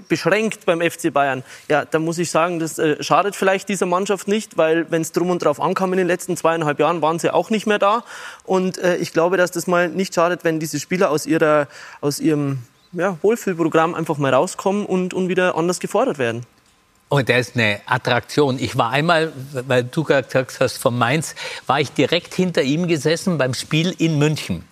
beschränkt beim FC Bayern. Ja, da muss ich sagen, das äh, schadet vielleicht dieser Mannschaft nicht, weil wenn es drum und drauf ankam in den letzten zweieinhalb Jahren, waren sie auch nicht mehr da. Und äh, ich glaube, dass das mal nicht schadet, wenn diese Spieler aus, ihrer, aus ihrem ja, Wohlfühlprogramm einfach mal rauskommen und, und wieder anders gefordert werden. Und der ist eine Attraktion. Ich war einmal, weil du gesagt hast, von Mainz, war ich direkt hinter ihm gesessen beim Spiel in München.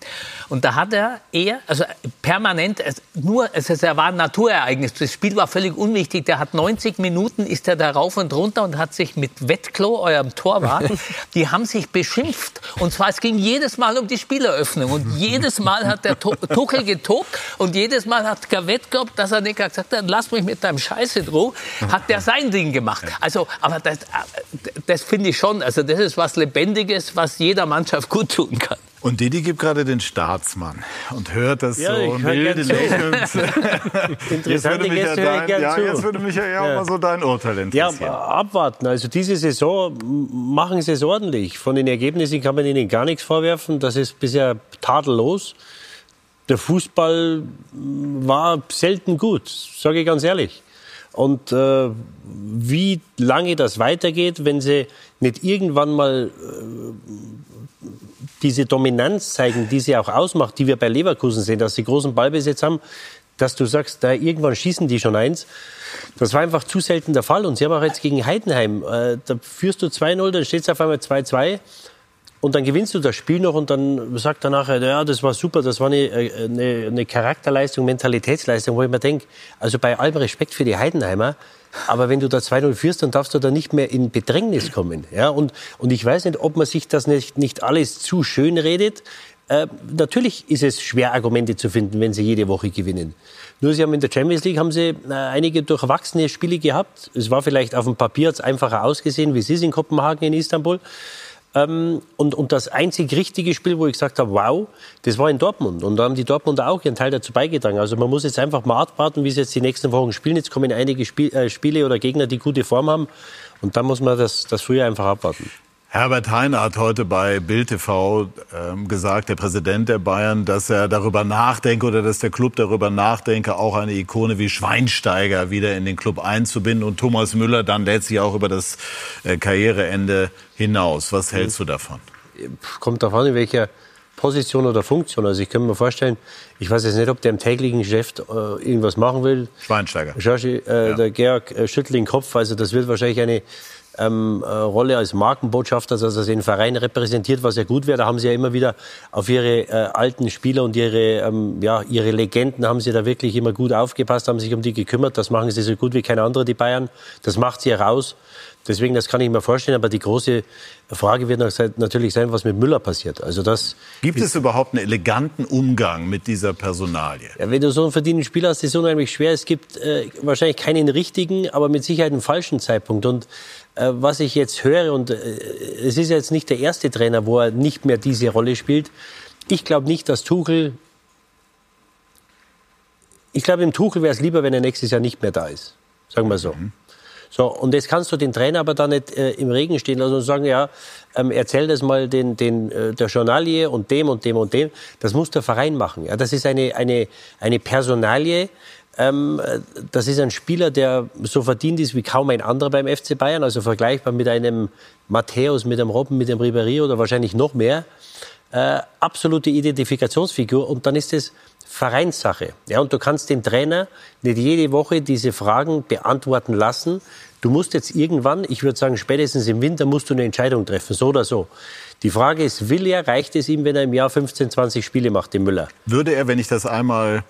Und da hat er eher, also permanent, nur, es war ein Naturereignis. Das Spiel war völlig unwichtig. Der hat 90 Minuten, ist er da rauf und runter und hat sich mit Wettklo, eurem Torwart, die haben sich beschimpft. Und zwar, es ging jedes Mal um die Spieleröffnung. Und jedes Mal hat der Tuchel getobt und jedes Mal hat Gavett gehabt, dass er nicht gesagt hat, lass mich mit deinem Scheiße droh, hat der sein Ding gemacht. Also, aber das, das finde ich schon, also das ist was Lebendiges, was jeder Mannschaft gut tun kann. Und Didi gibt gerade den Staatsmann und hört das ja, so milde lächelnd. Interessante Gäste ja, dein, ja, Jetzt würde mich ja, ja, auch mal so dein Urteil interessieren. Ja, abwarten. Also diese Saison machen sie es ordentlich. Von den Ergebnissen kann man ihnen gar nichts vorwerfen. Das ist bisher tadellos. Der Fußball war selten gut, sage ich ganz ehrlich. Und äh, wie lange das weitergeht, wenn sie nicht irgendwann mal äh, diese Dominanz zeigen, die sie auch ausmacht, die wir bei Leverkusen sehen, dass sie großen Ballbesitz haben, dass du sagst, da irgendwann schießen die schon eins. Das war einfach zu selten der Fall. Und sie haben auch jetzt gegen Heidenheim, äh, da führst du 2-0, dann steht es auf einmal 2-2 und dann gewinnst du das Spiel noch und dann sagt er nachher, ja, das war super, das war eine, äh, eine, eine Charakterleistung, Mentalitätsleistung, wo ich mir denke, also bei allem Respekt für die Heidenheimer, aber wenn du da 2-0 führst, dann darfst du da nicht mehr in Bedrängnis kommen. Ja? Und, und ich weiß nicht, ob man sich das nicht, nicht alles zu schön redet. Äh, natürlich ist es schwer, Argumente zu finden, wenn sie jede Woche gewinnen. Nur sie haben in der Champions League haben sie äh, einige durchwachsene Spiele gehabt. Es war vielleicht auf dem Papier einfacher ausgesehen, wie es in Kopenhagen, in Istanbul. Ähm, und, und das einzig richtige Spiel, wo ich gesagt habe, wow, das war in Dortmund. Und da haben die Dortmunder auch ihren Teil dazu beigetragen. Also man muss jetzt einfach mal abwarten, wie sie jetzt die nächsten Wochen spielen. Jetzt kommen einige äh, Spiele oder Gegner, die gute Form haben. Und dann muss man das, das früher einfach abwarten. Herbert Heine hat heute bei Bild TV ähm, gesagt, der Präsident der Bayern, dass er darüber nachdenke oder dass der Club darüber nachdenke, auch eine Ikone wie Schweinsteiger wieder in den Club einzubinden und Thomas Müller dann letztlich auch über das äh, Karriereende hinaus. Was hältst du davon? Kommt darauf an, in welcher Position oder Funktion. Also ich kann mir vorstellen, ich weiß jetzt nicht, ob der im täglichen Geschäft äh, irgendwas machen will. Schweinsteiger. Georgi, äh, ja. Der Georg äh, schüttelt den Kopf. Also das wird wahrscheinlich eine ähm, äh, Rolle als Markenbotschafter, dass er den Verein repräsentiert, was ja gut wäre. Da haben sie ja immer wieder auf ihre äh, alten Spieler und ihre, ähm, ja, ihre Legenden haben sie da wirklich immer gut aufgepasst, haben sich um die gekümmert. Das machen sie so gut wie kein anderer, die Bayern. Das macht sie heraus. Deswegen, das kann ich mir vorstellen. Aber die große Frage wird natürlich sein, was mit Müller passiert. Also das Gibt es überhaupt einen eleganten Umgang mit dieser Personalie? Ja, wenn du so einen verdienten Spieler hast, ist es unheimlich schwer. Es gibt äh, wahrscheinlich keinen richtigen, aber mit Sicherheit einen falschen Zeitpunkt. Und was ich jetzt höre, und äh, es ist jetzt nicht der erste Trainer, wo er nicht mehr diese Rolle spielt. Ich glaube nicht, dass Tuchel. Ich glaube, dem Tuchel wäre es lieber, wenn er nächstes Jahr nicht mehr da ist. Sagen wir so. Mhm. So, und jetzt kannst du den Trainer aber dann nicht äh, im Regen stehen lassen und sagen, ja, ähm, erzähl das mal den, den, äh, der Journalie und dem und dem und dem. Das muss der Verein machen. Ja, das ist eine, eine, eine Personalie, ähm, das ist ein Spieler, der so verdient ist wie kaum ein anderer beim FC Bayern, also vergleichbar mit einem Matthäus, mit einem Robben, mit einem Ribéry oder wahrscheinlich noch mehr. Äh, absolute Identifikationsfigur und dann ist es Vereinssache. Ja, und du kannst den Trainer nicht jede Woche diese Fragen beantworten lassen. Du musst jetzt irgendwann, ich würde sagen spätestens im Winter, musst du eine Entscheidung treffen, so oder so. Die Frage ist, will er, reicht es ihm, wenn er im Jahr 15, 20 Spiele macht, den Müller? Würde er, wenn ich das einmal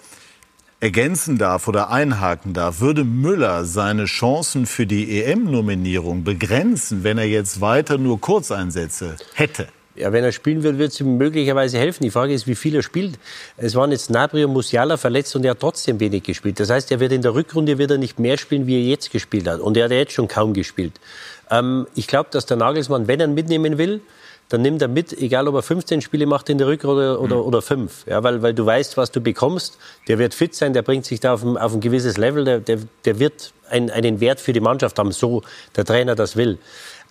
ergänzen darf oder einhaken darf, würde Müller seine Chancen für die EM-Nominierung begrenzen, wenn er jetzt weiter nur Kurzeinsätze hätte? Ja, wenn er spielen wird, wird es ihm möglicherweise helfen. Die Frage ist, wie viel er spielt. Es waren jetzt Nabri und Musiala verletzt und er hat trotzdem wenig gespielt. Das heißt, er wird in der Rückrunde wieder nicht mehr spielen, wie er jetzt gespielt hat. Und er hat jetzt schon kaum gespielt. Ähm, ich glaube, dass der Nagelsmann, wenn er mitnehmen will, dann nimmt er mit, egal ob er 15 Spiele macht in der Rückrunde oder, mhm. oder fünf. Ja, weil, weil du weißt, was du bekommst. Der wird fit sein, der bringt sich da auf ein, auf ein gewisses Level, der, der, der wird ein, einen Wert für die Mannschaft haben, so der Trainer das will.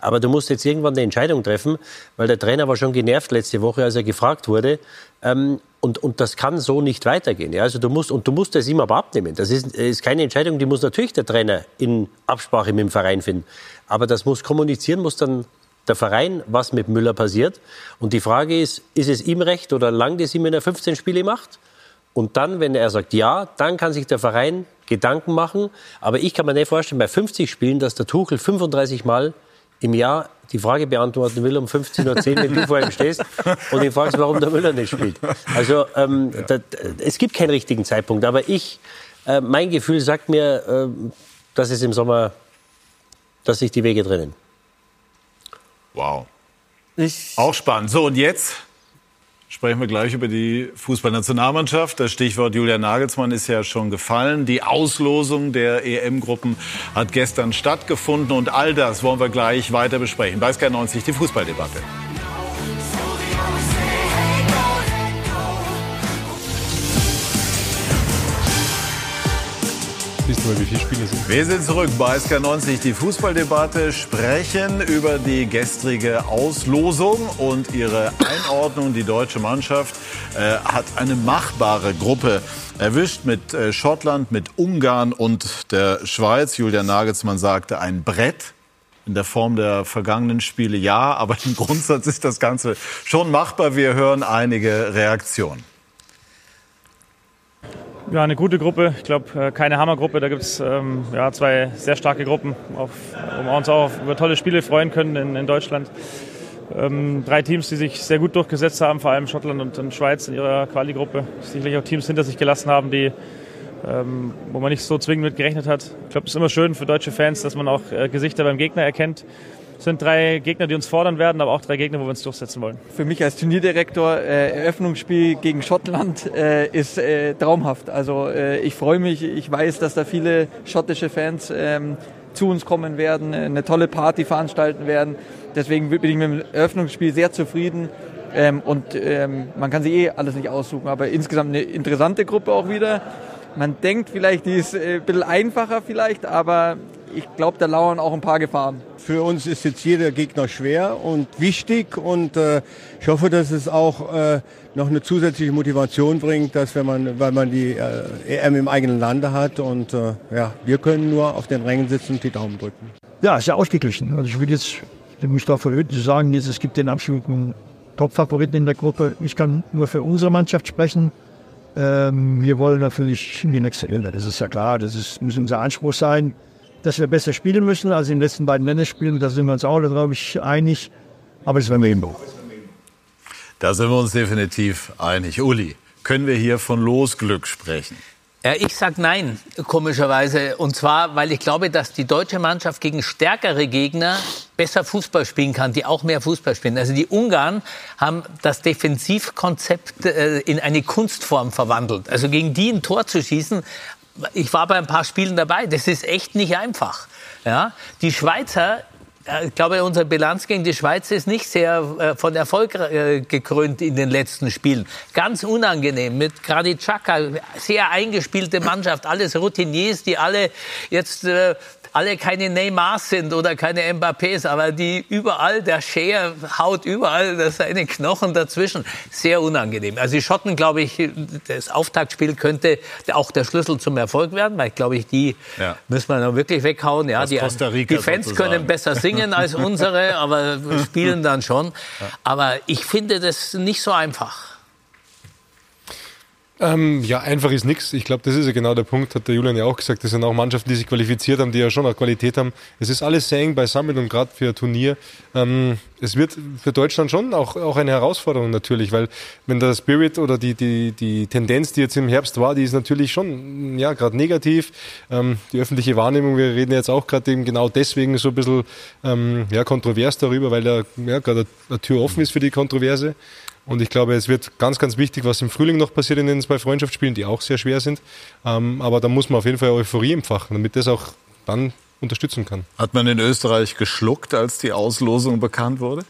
Aber du musst jetzt irgendwann eine Entscheidung treffen, weil der Trainer war schon genervt letzte Woche, als er gefragt wurde. Ähm, und, und das kann so nicht weitergehen. Ja? Also du musst, und du musst das ihm aber abnehmen. Das ist, ist keine Entscheidung, die muss natürlich der Trainer in Absprache mit dem Verein finden. Aber das muss kommunizieren, muss dann der Verein, was mit Müller passiert. Und die Frage ist, ist es ihm recht oder langt es ihm, wenn er 15 Spiele macht? Und dann, wenn er sagt ja, dann kann sich der Verein Gedanken machen. Aber ich kann mir nicht vorstellen, bei 50 Spielen, dass der Tuchel 35 Mal im Jahr die Frage beantworten will um 15.10 Uhr, wenn du vor ihm stehst und ihn fragst, warum der Müller nicht spielt. Also ähm, ja. da, es gibt keinen richtigen Zeitpunkt, aber ich, äh, mein Gefühl sagt mir, äh, dass es im Sommer, dass sich die Wege trennen. Wow. Ich Auch spannend. So, und jetzt sprechen wir gleich über die Fußballnationalmannschaft. Das Stichwort Julian Nagelsmann ist ja schon gefallen. Die Auslosung der EM-Gruppen hat gestern stattgefunden und all das wollen wir gleich weiter besprechen. Bei Sky 90 die Fußballdebatte. Siehst du mal, wie viele Spiele sind. Wir sind zurück bei SK90, die Fußballdebatte, sprechen über die gestrige Auslosung und ihre Einordnung. Die deutsche Mannschaft äh, hat eine machbare Gruppe erwischt mit äh, Schottland, mit Ungarn und der Schweiz. Julian Nagelsmann sagte, ein Brett in der Form der vergangenen Spiele ja, aber im Grundsatz ist das Ganze schon machbar. Wir hören einige Reaktionen. Ja, eine gute Gruppe. Ich glaube, äh, keine Hammergruppe. Da gibt es ähm, ja, zwei sehr starke Gruppen, auf, wo wir uns auch über tolle Spiele freuen können in, in Deutschland. Ähm, drei Teams, die sich sehr gut durchgesetzt haben, vor allem Schottland und, und Schweiz in ihrer Quali-Gruppe. Sicherlich auch Teams hinter sich gelassen haben, die, ähm, wo man nicht so zwingend mit gerechnet hat. Ich glaube, es ist immer schön für deutsche Fans, dass man auch äh, Gesichter beim Gegner erkennt sind drei Gegner, die uns fordern werden, aber auch drei Gegner, wo wir uns durchsetzen wollen. Für mich als Turnierdirektor, äh, Eröffnungsspiel gegen Schottland äh, ist äh, traumhaft. Also äh, ich freue mich, ich weiß, dass da viele schottische Fans ähm, zu uns kommen werden, eine tolle Party veranstalten werden. Deswegen bin ich mit dem Eröffnungsspiel sehr zufrieden. Ähm, und ähm, man kann sich eh alles nicht aussuchen, aber insgesamt eine interessante Gruppe auch wieder. Man denkt vielleicht, die ist äh, ein bisschen einfacher vielleicht, aber ich glaube, da lauern auch ein paar Gefahren. Für uns ist jetzt jeder Gegner schwer und wichtig und äh, ich hoffe, dass es auch äh, noch eine zusätzliche Motivation bringt, dass wenn man, weil man die äh, EM im eigenen Lande hat und äh, ja, wir können nur auf den Rängen sitzen und die Daumen drücken. Ja, sehr ausgeglichen. Also ich will jetzt mich da verhöhnt zu sagen, jetzt, es gibt den absoluten Top-Favoriten in der Gruppe. Ich kann nur für unsere Mannschaft sprechen. Ähm, wir wollen natürlich in die nächste Runde. Das ist ja klar, das ist, muss unser Anspruch sein dass wir besser spielen müssen als in den letzten beiden Länderspielen. Da sind wir uns auch, glaube ich, einig. Aber das werden wir hinbekommen. Da sind wir uns definitiv einig. Uli, können wir hier von Losglück sprechen? Ja, ich sage nein, komischerweise. Und zwar, weil ich glaube, dass die deutsche Mannschaft gegen stärkere Gegner besser Fußball spielen kann, die auch mehr Fußball spielen. Also die Ungarn haben das Defensivkonzept äh, in eine Kunstform verwandelt. Also gegen die ein Tor zu schießen, ich war bei ein paar Spielen dabei. Das ist echt nicht einfach. Ja? Die Schweizer ich glaube, unsere Bilanz gegen die Schweiz ist nicht sehr äh, von Erfolg äh, gekrönt in den letzten Spielen. Ganz unangenehm mit Graditschaka, sehr eingespielte Mannschaft, alles Routiniers, die alle jetzt äh, alle keine Neymars sind oder keine Mbappés, aber die überall, der Scheer haut überall seine Knochen dazwischen. Sehr unangenehm. Also die Schotten, glaube ich, das Auftaktspiel könnte auch der Schlüssel zum Erfolg werden, weil, glaube ich, die ja. müssen wir dann wirklich weghauen. Ja, die, die, Fans sozusagen. können besser singen als unsere, aber spielen dann schon. Aber ich finde das nicht so einfach. Ähm, ja, einfach ist nichts. Ich glaube, das ist ja genau der Punkt, hat der Julian ja auch gesagt. Das sind auch Mannschaften, die sich qualifiziert haben, die ja schon auch Qualität haben. Es ist alles sehr eng beisammen und gerade für ein Turnier. Ähm, es wird für Deutschland schon auch, auch eine Herausforderung natürlich, weil wenn der Spirit oder die, die, die Tendenz, die jetzt im Herbst war, die ist natürlich schon, ja, gerade negativ. Ähm, die öffentliche Wahrnehmung, wir reden jetzt auch gerade eben genau deswegen so ein bisschen ähm, ja, kontrovers darüber, weil da ja, gerade eine Tür offen ist für die Kontroverse. Und ich glaube, es wird ganz, ganz wichtig, was im Frühling noch passiert in den zwei Freundschaftsspielen, die auch sehr schwer sind. Ähm, aber da muss man auf jeden Fall Euphorie empfachen, damit das auch dann unterstützen kann. Hat man in Österreich geschluckt, als die Auslosung bekannt wurde?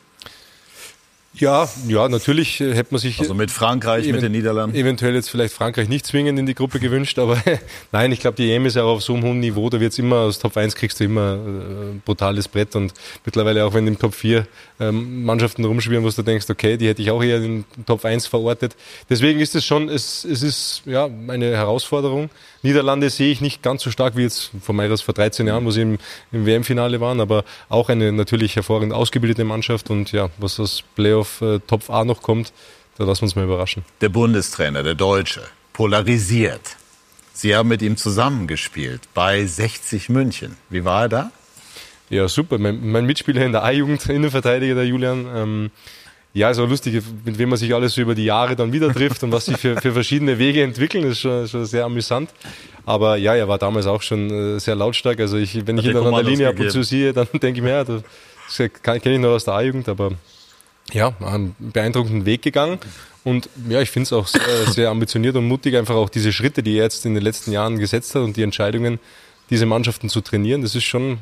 Ja, ja, natürlich äh, hätte man sich. Also mit Frankreich, mit den Niederlanden. Eventuell jetzt vielleicht Frankreich nicht zwingend in die Gruppe gewünscht, aber nein, ich glaube, die EM ist ja auch auf so einem hohen Niveau, da wird es immer, aus Top 1 kriegst du immer ein äh, brutales Brett und mittlerweile auch wenn im Top 4 ähm, Mannschaften rumschwirren, wo du denkst, okay, die hätte ich auch eher in Top 1 verortet. Deswegen ist es schon, es, es ist ja eine Herausforderung. Niederlande sehe ich nicht ganz so stark wie jetzt von Meiras vor 13 Jahren, wo sie im, im WM-Finale waren, aber auch eine natürlich hervorragend ausgebildete Mannschaft und ja, was das Playoff äh, Top A noch kommt, da lassen wir uns mal überraschen. Der Bundestrainer, der Deutsche, polarisiert. Sie haben mit ihm zusammengespielt bei 60 München. Wie war er da? Ja, super. Mein, mein Mitspieler in der A-Jugend, Innenverteidiger, der Julian, ähm, ja, ist auch lustig, mit wem man sich alles so über die Jahre dann wieder trifft und was sich für, für verschiedene Wege entwickeln, ist schon, schon sehr amüsant. Aber ja, er war damals auch schon äh, sehr lautstark. Also ich, wenn Hat ich ihn dann an der Linie ab und zu sehe, dann denke ich mir, ja, das kenne ich noch aus der A-Jugend, aber ja, einen beeindruckenden Weg gegangen. Und ja, ich finde es auch sehr, sehr ambitioniert und mutig, einfach auch diese Schritte, die er jetzt in den letzten Jahren gesetzt hat und die Entscheidungen, diese Mannschaften zu trainieren. Das ist schon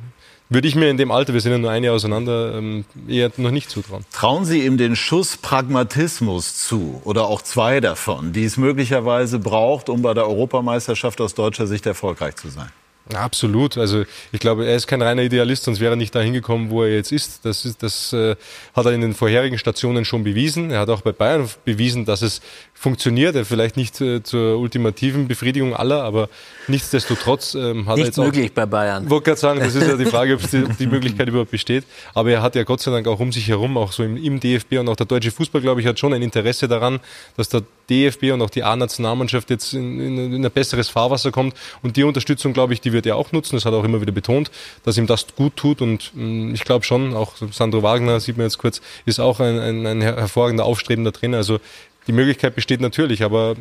würde ich mir in dem Alter, wir sind ja nur ein Jahr auseinander, ähm, eher noch nicht zutrauen. Trauen Sie ihm den Schuss Pragmatismus zu oder auch zwei davon, die es möglicherweise braucht, um bei der Europameisterschaft aus deutscher Sicht erfolgreich zu sein? Absolut. Also ich glaube, er ist kein reiner Idealist, sonst wäre er nicht da hingekommen, wo er jetzt ist. Das, ist, das äh, hat er in den vorherigen Stationen schon bewiesen. Er hat auch bei Bayern bewiesen, dass es funktioniert. Er vielleicht nicht äh, zur ultimativen Befriedigung aller, aber nichtsdestotrotz ähm, hat nicht er jetzt möglich bei Bayern. Ich wollte gerade sagen, das ist ja die Frage, ob die, die, Möglichkeit überhaupt besteht. Aber er hat ja Gott sei Dank auch um sich herum, auch so im, im DFB und auch der deutsche Fußball, glaube ich, hat schon ein Interesse daran, dass der DFB und auch die A-Nationalmannschaft jetzt in, in, in ein besseres Fahrwasser kommt. Und die Unterstützung, glaube ich, die wird er auch nutzen. Das hat er auch immer wieder betont, dass ihm das gut tut. Und mh, mm, ich glaube schon, auch Sandro Wagner, sieht man jetzt kurz, ist auch ein, ein, ein hervorragender, aufstrebender Trainer. Also die Möglichkeit besteht natürlich, aber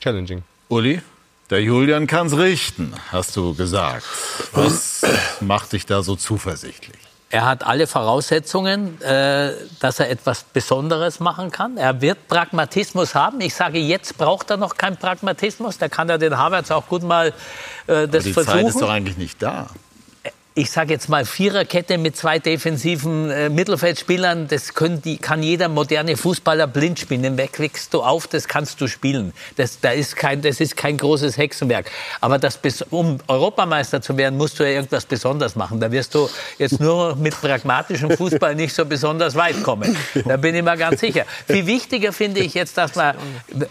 challenging. Uli? Der Julian kann's richten, hast du gesagt. Was macht dich da so zuversichtlich? Er hat alle Voraussetzungen, äh, dass er etwas Besonderes machen kann. Er wird Pragmatismus haben. Ich sage, jetzt braucht er noch keinen Pragmatismus. Da kann er den Havertz auch gut mal äh, das Aber die versuchen. Zeit ist doch eigentlich nicht da ich sage jetzt mal Viererkette mit zwei defensiven äh, Mittelfeldspielern, das können die, kann jeder moderne Fußballer blind spielen. Den wegwickst du auf, das kannst du spielen. Das, da ist kein, das ist kein großes Hexenwerk. Aber das, um Europameister zu werden, musst du ja irgendwas Besonderes machen. Da wirst du jetzt nur mit pragmatischem Fußball nicht so besonders weit kommen. Da bin ich mir ganz sicher. Viel wichtiger finde ich jetzt, dass man,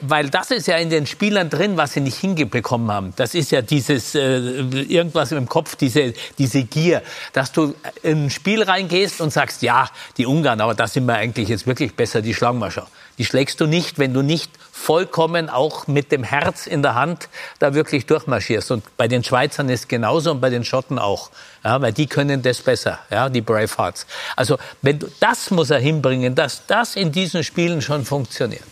weil das ist ja in den Spielern drin, was sie nicht hingebekommen haben. Das ist ja dieses äh, irgendwas im Kopf, diese, diese Gier dass du in ein Spiel reingehst und sagst, ja, die Ungarn, aber da sind wir eigentlich jetzt wirklich besser, die schlagen wir schon. Die schlägst du nicht, wenn du nicht vollkommen auch mit dem Herz in der Hand da wirklich durchmarschierst. Und bei den Schweizern ist genauso und bei den Schotten auch. Ja, weil die können das besser, ja, die Bravehearts. Also wenn du, das muss er hinbringen, dass das in diesen Spielen schon funktioniert.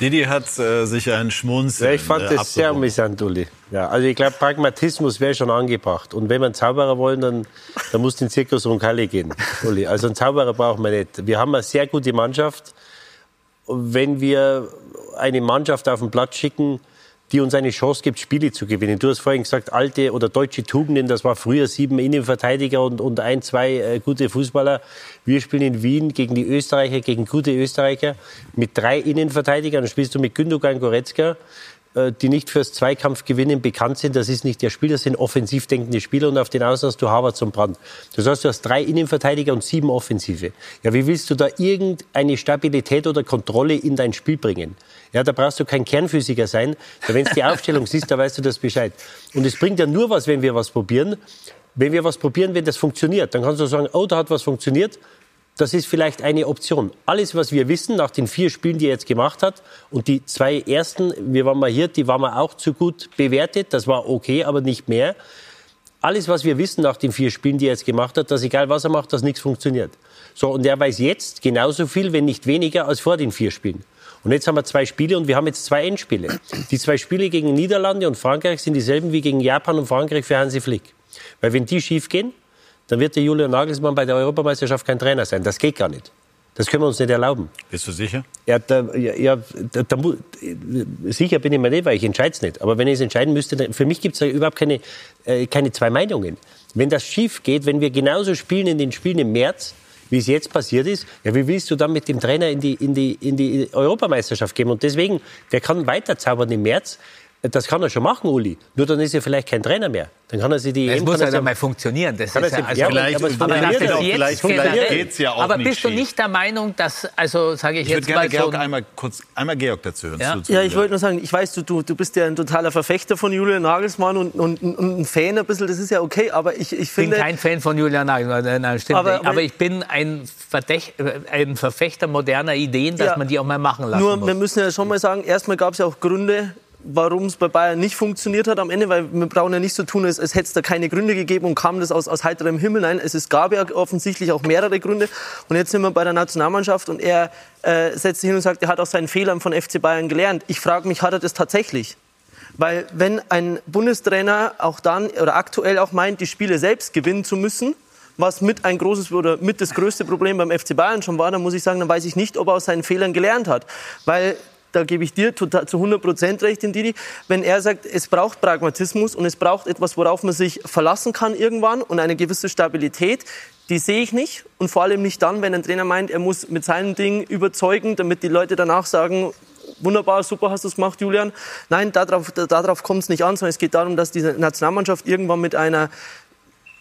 Didi hat äh, sich einen Schmunzeln ja, Ich fand äh, das sehr amüsant, Uli. Ja, also ich glaube, Pragmatismus wäre schon angebracht. Und wenn wir einen Zauberer wollen, dann, dann muss den Zirkus Roncalli gehen, Uli. Also einen Zauberer brauchen wir nicht. Wir haben eine sehr gute Mannschaft. Wenn wir eine Mannschaft auf den Platz schicken, die uns eine Chance gibt, Spiele zu gewinnen. Du hast vorhin gesagt, alte oder deutsche Tugenden, das war früher sieben Innenverteidiger und, und ein, zwei äh, gute Fußballer. Wir spielen in Wien gegen die Österreicher, gegen gute Österreicher mit drei Innenverteidigern. Dann spielst du mit Gündogan Goretzka. Äh, die nicht fürs Zweikampfgewinnen bekannt sind. Das ist nicht der Spieler, das sind offensiv denkende Spieler und auf den Außen hast du Harvard zum Brand. Das heißt, du hast drei Innenverteidiger und sieben Offensive. Ja, wie willst du da irgendeine Stabilität oder Kontrolle in dein Spiel bringen? Ja, da brauchst du kein Kernphysiker sein. Wenn du die Aufstellung siehst, da weißt du das Bescheid. Und es bringt ja nur was, wenn wir was probieren. Wenn wir was probieren, wenn das funktioniert, dann kannst du sagen, oh, da hat was funktioniert. Das ist vielleicht eine Option. Alles, was wir wissen nach den vier Spielen, die er jetzt gemacht hat, und die zwei ersten, wir waren mal hier, die waren wir auch zu gut bewertet. Das war okay, aber nicht mehr. alles, was wir wissen nach den vier Spielen, die er jetzt gemacht hat, dass egal was er macht, dass nichts funktioniert. So, und er weiß jetzt genauso viel, wenn nicht weniger, als vor den vier Spielen. Und jetzt haben wir zwei Spiele und wir haben jetzt zwei Endspiele. Die zwei Spiele gegen Niederlande und Frankreich sind dieselben wie gegen Japan und Frankreich für Hansi Flick. Weil wenn die schief gehen, dann wird der Julian Nagelsmann bei der Europameisterschaft kein Trainer sein. Das geht gar nicht. Das können wir uns nicht erlauben. Bist du sicher? Ja, da, ja, da, da, sicher bin ich mir nicht, weil ich entscheide es nicht. Aber wenn ich es entscheiden müsste, dann, für mich gibt es ja überhaupt keine, äh, keine zwei Meinungen. Wenn das schief geht, wenn wir genauso spielen in den Spielen im März, wie es jetzt passiert ist, ja, wie willst du dann mit dem Trainer in die, in die, in die Europameisterschaft gehen? Und deswegen, der kann weiterzaubern im März. Das kann er schon machen, Uli. Nur dann ist er vielleicht kein Trainer mehr. Dann kann er sich die Das EM muss ja er mal funktionieren. Das Kann ist ja, sich- ja, vielleicht- aber, vielleicht- das vielleicht- jetzt vielleicht geht's ja auch aber nicht bist du schief. nicht der Meinung, dass, also sage ich, Ich würde jetzt gerne mal Georg so einmal kurz, einmal Georg dazu hören. Ja. zu- zu- Ja, ich wollte nur sagen, ich weiß, du, du, du bist ja ein totaler Verfechter von Julian Nagelsmann und, und, und ein Fan ein bisschen, das ist ja okay, aber ich, ich Ich bin finde... kein Fan von Julian Nagelsmann, nein, nein, stimmt Aber- nicht. aber- ich bin ein, Verdächt, äh, ein Verfechter moderner Ideen, dass Ja. man die auch mal machen lassen Nur, muss. wir müssen ja schon mal sagen, erstmal gab es ja auch Gründe, warum es bei Bayern nicht funktioniert hat am Ende, weil wir brauchen ja nicht so tun, als, als hätte es da keine Gründe gegeben und kam das aus, aus heiterem Himmel. Nein, es, es gab ja offensichtlich auch mehrere Gründe. Und jetzt sind wir bei der Nationalmannschaft und er äh, setzt sich hin und sagt, er hat aus seinen Fehlern von FC Bayern gelernt. Ich frage mich, hat er das tatsächlich? Weil wenn ein Bundestrainer auch dann oder aktuell auch meint, die Spiele selbst gewinnen zu müssen, was mit ein großes oder mit das größte Problem beim FC Bayern schon war, dann muss ich sagen, dann weiß ich nicht, ob er aus seinen Fehlern gelernt hat. Weil da gebe ich dir total, zu 100 Prozent recht, Didi, wenn er sagt, es braucht Pragmatismus und es braucht etwas, worauf man sich verlassen kann irgendwann und eine gewisse Stabilität, die sehe ich nicht. Und vor allem nicht dann, wenn ein Trainer meint, er muss mit seinem Ding überzeugen, damit die Leute danach sagen, wunderbar, super hast du es gemacht, Julian. Nein, darauf, darauf kommt es nicht an, sondern es geht darum, dass diese Nationalmannschaft irgendwann mit einer,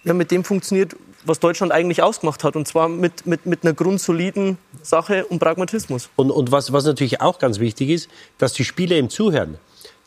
ja, mit dem funktioniert, was Deutschland eigentlich ausgemacht hat. Und zwar mit, mit, mit einer grundsoliden Sache und Pragmatismus. Und, und was, was natürlich auch ganz wichtig ist, dass die Spieler ihm zuhören.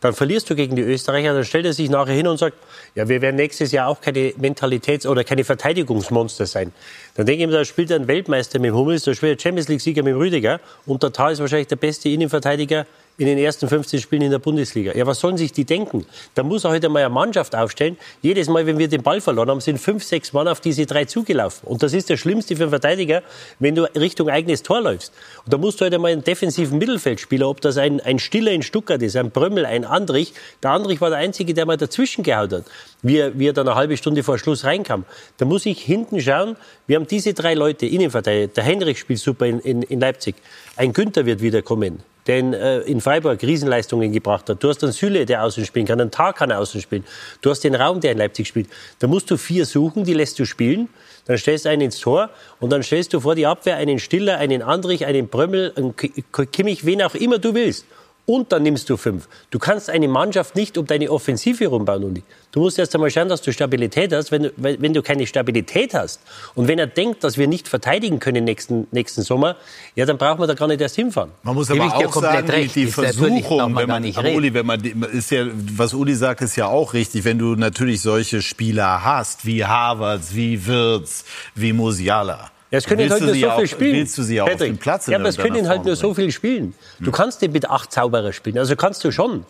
Dann verlierst du gegen die Österreicher, dann stellt er sich nachher hin und sagt, ja, wir werden nächstes Jahr auch keine Mentalitäts- oder keine Verteidigungsmonster sein. Dann denke ich mir, da spielt ein Weltmeister mit Hummels, da spielt ein Champions League-Sieger mit Rüdiger und der Tal ist wahrscheinlich der beste Innenverteidiger in den ersten 15 Spielen in der Bundesliga. Ja, was sollen sich die denken? Da muss er heute mal eine Mannschaft aufstellen. Jedes Mal, wenn wir den Ball verloren haben, sind fünf, sechs Mann auf diese drei zugelaufen. Und das ist das Schlimmste für einen Verteidiger, wenn du Richtung eigenes Tor läufst. Und da musst du heute mal einen defensiven Mittelfeldspieler, ob das ein, ein Stiller in Stuttgart ist, ein Brömmel, ein Andrich. Der Andrich war der Einzige, der mal dazwischen gehaut hat, wie er, wie er dann eine halbe Stunde vor Schluss reinkam. Da muss ich hinten schauen, wir haben diese drei Leute, Innenverteidiger. Der Henrich spielt super in, in, in Leipzig. Ein Günther wird wiederkommen der in, äh, in Freiburg Riesenleistungen gebracht hat. Du hast einen Süle, der außen spielen kann, einen Tag kann er außen spielen. Du hast den Raum, der in Leipzig spielt. Da musst du vier suchen, die lässt du spielen. Dann stellst du einen ins Tor und dann stellst du vor die Abwehr einen Stiller, einen Andrich, einen Brömmel, einen Kimmich, wen auch immer du willst. Und dann nimmst du fünf. Du kannst eine Mannschaft nicht um deine Offensive rumbauen, Uli. Du musst erst einmal schauen, dass du Stabilität hast. Wenn du, wenn du keine Stabilität hast und wenn er denkt, dass wir nicht verteidigen können nächsten, nächsten Sommer, ja, dann brauchen wir da gar nicht erst hinfahren. Man muss Gebe aber auch sagen, recht. die, Versuchung, wenn gar man, nicht aber. Uli, wenn man, ist ja, was Uli sagt, ist ja auch richtig. Wenn du natürlich solche Spieler hast, wie Havertz, wie Wirtz, wie Musiala. Ja, es können willst halt nur so auch, viel spielen. Willst du sie auch auf den Platz Ja, aber es können halt nur so viel spielen. Du kannst den mit acht Zauberer spielen, also kannst du schon.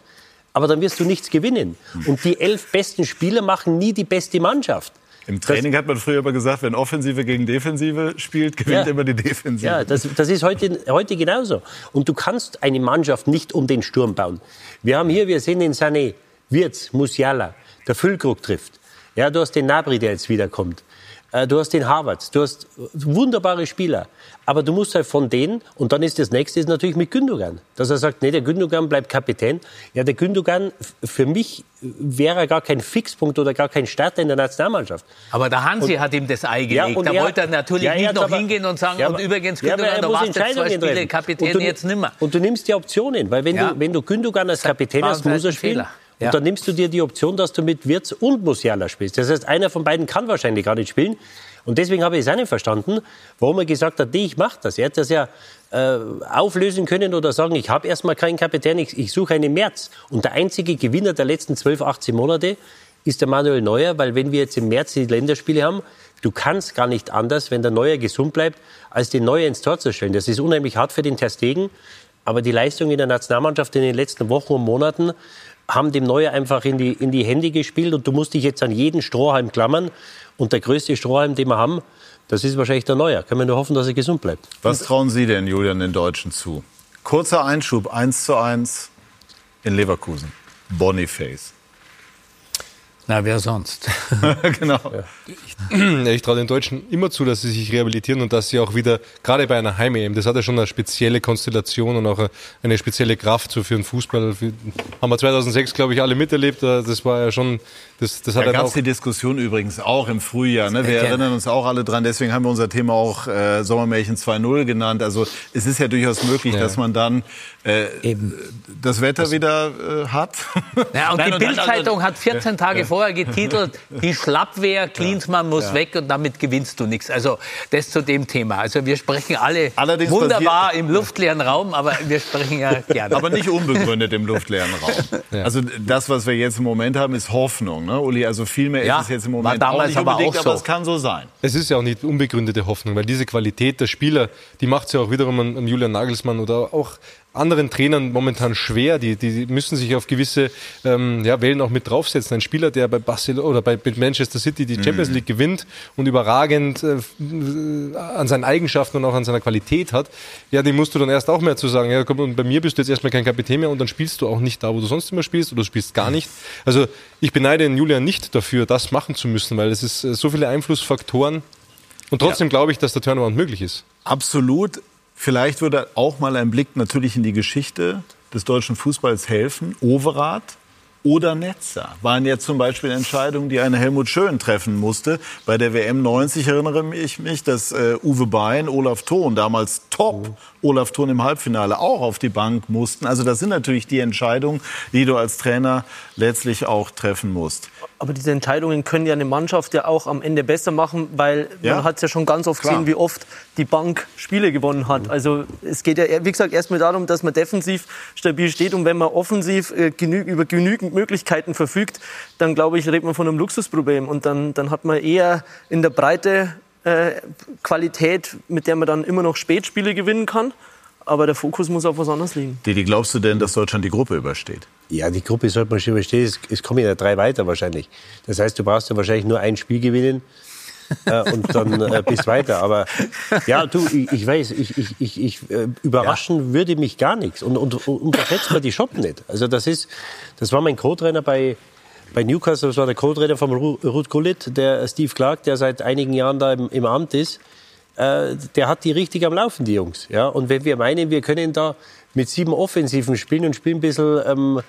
Aber dann wirst du nichts gewinnen. Und die elf besten Spieler machen nie die beste Mannschaft. Im Training hat man früher immer gesagt, wenn Offensive gegen Defensive spielt, gewinnt Ja. immer die Defensive. Ja, das, das ist heute, heute genauso. Und du kannst eine Mannschaft nicht um den Sturm bauen. Wir haben hier, wir sehen den Sané, Wirtz, Musiala, der Füllkrug trifft. Ja, du hast den Nabri, der jetzt wiederkommt. Äh, Du hast den Harvard, du hast wunderbare Spieler. Aber du musst halt von denen, und dann ist das nächste ist natürlich mit Gündogan. Dass er sagt, nee, der Gündogan bleibt Kapitän. Ja, der Gündogan, für mich wäre er gar kein Fixpunkt oder gar kein Starter in der Nationalmannschaft. Aber der Hansi Und- hat ihm das Ei Ja, gelegt. und da er- wollte er natürlich Ja, nicht noch aber- hingehen und sagen, Ja, und aber- übrigens, Ja, aber Gündogan, er du muss warst jetzt zwei Spiele treffen. Kapitän, Und du- jetzt nimmer. Und du nimmst die Optionen, weil wenn, Ja. du, wenn du Gündogan als Kapitän hast, muss er spielen. Fehler. Ja. Und dann nimmst du dir die Option, dass du mit Wirtz und Musiala spielst. Das heißt, einer von beiden kann wahrscheinlich gar nicht spielen. Und deswegen habe ich es auch nicht verstanden, warum er gesagt hat, nee, ich mache das. Er hätte das ja äh, auflösen können oder sagen, ich habe erstmal keinen Kapitän, ich, ich suche einen März. Und der einzige Gewinner der letzten 12, 18 Monate ist der Manuel Neuer, weil wenn wir jetzt im März die Länderspiele haben, du kannst gar nicht anders, wenn der Neuer gesund bleibt, als den Neuer ins Tor zu stellen. Das ist unheimlich hart für den Ter Stegen. Aber die Leistung in der Nationalmannschaft in den letzten Wochen und Monaten haben dem Neuer einfach in die, in die Hände gespielt und du musst dich jetzt an jeden Strohhalm klammern. Und der größte Strohhalm, den wir haben, das ist wahrscheinlich der Neuer. Können wir nur hoffen, dass er gesund bleibt. Was trauen Sie denn, Julian, den Deutschen zu? Kurzer Einschub, 1 zu 1 in Leverkusen. Boniface. Na, wer sonst? genau. Ich, ich traue den Deutschen immer zu, dass sie sich rehabilitieren und dass sie auch wieder, gerade bei einer Heim-EM, das hat ja schon eine spezielle Konstellation und auch eine spezielle Kraft so für den Fußball. Haben wir 2006, glaube ich, alle miterlebt. Das war ja schon, das, das da gab es die Diskussion übrigens auch im Frühjahr. Ne? Wir erinnern uns auch alle dran. Deswegen haben wir unser Thema auch äh, Sommermärchen 2.0 genannt. Also es ist ja durchaus möglich, ja. dass man dann äh, das Wetter das wieder äh, hat. Ja, und Nein, die Bildzeitung hat 14 Tage ja. vorher getitelt, die Schlappwehr, Klinsmann muss weg und damit gewinnst du nichts. Also das zu dem Thema. Also wir sprechen alle Allerdings wunderbar im luftleeren Raum, aber wir sprechen ja gerne. Aber nicht unbegründet im luftleeren Raum. Also das, was wir jetzt im Moment haben, ist Hoffnung ne, Uli? Also viel mehr ja, ist es jetzt im Moment war damals auch nicht aber unbedingt, auch so. aber es kann so sein. Es ist ja auch nicht unbegründete Hoffnung, weil diese Qualität der Spieler, die macht es ja auch wiederum an, an Julian Nagelsmann oder auch anderen Trainern momentan schwer. Die, die müssen sich auf gewisse ähm, ja, Wellen auch mit draufsetzen. Ein Spieler, der bei Barcelona oder bei Manchester City die Champions mhm. League gewinnt und überragend äh, an seinen Eigenschaften und auch an seiner Qualität hat, ja, den musst du dann erst auch mehr zu sagen, ja, komm, und bei mir bist du jetzt erstmal kein Kapitän mehr und dann spielst du auch nicht da, wo du sonst immer spielst oder du spielst gar nicht. Also ich beneide den Julian nicht dafür, das machen zu müssen, weil es ist äh, so viele Einflussfaktoren. Und trotzdem ja. glaube ich, dass der Turnaround möglich ist. Absolut. Vielleicht würde auch mal ein Blick natürlich in die Geschichte des deutschen Fußballs helfen. Overath oder Netzer waren jetzt zum Beispiel Entscheidungen, die eine Helmut Schön treffen musste. Bei der WM 90 erinnere ich mich, dass äh, Uwe Bein, Olaf Thon, damals top oh. Olaf Thon im Halbfinale, auch auf die Bank mussten. Also das sind natürlich die Entscheidungen, die du als Trainer letztlich auch treffen musst. Aber diese Entscheidungen können ja eine Mannschaft ja auch am Ende besser machen, weil ja? man hat es ja schon ganz oft Klar. gesehen, wie oft die Bank Spiele gewonnen hat. Also es geht ja, wie gesagt, erstmal darum, dass man defensiv stabil steht und wenn man offensiv äh, genü über genügend Möglichkeiten verfügt, dann glaube ich, redet man von einem Luxusproblem und dann, dann hat man eher in der Breite äh, Qualität, mit der man dann immer noch Spätspiele gewinnen kann. Aber der Fokus muss auf was anderes liegen. Didi, glaubst du denn, dass Deutschland die Gruppe übersteht? Ja, die Gruppe sollte man schon überstehen. Es, es kommen ja drei weiter wahrscheinlich. Das heißt, du brauchst ja wahrscheinlich nur ein Spiel gewinnen. äh, und dann äh, bis weiter. Aber ja, du, ich, ich weiß, ich, ich, ich, ich äh, überraschen ja. würde mich gar nichts. Und, und, und unterschätzt man die Schotten nicht. Also das ist, das war mein Co-Trainer bei, bei Newcastle, das war der Co-Trainer von Ruth Gullit, der Steve Clark, der seit einigen Jahren da im, im Amt ist. Äh, der hat die richtig am Laufen, die Jungs. Ja? Und wenn wir meinen, wir können da mit sieben Offensiven spielen und spielen ein bisschen ähm,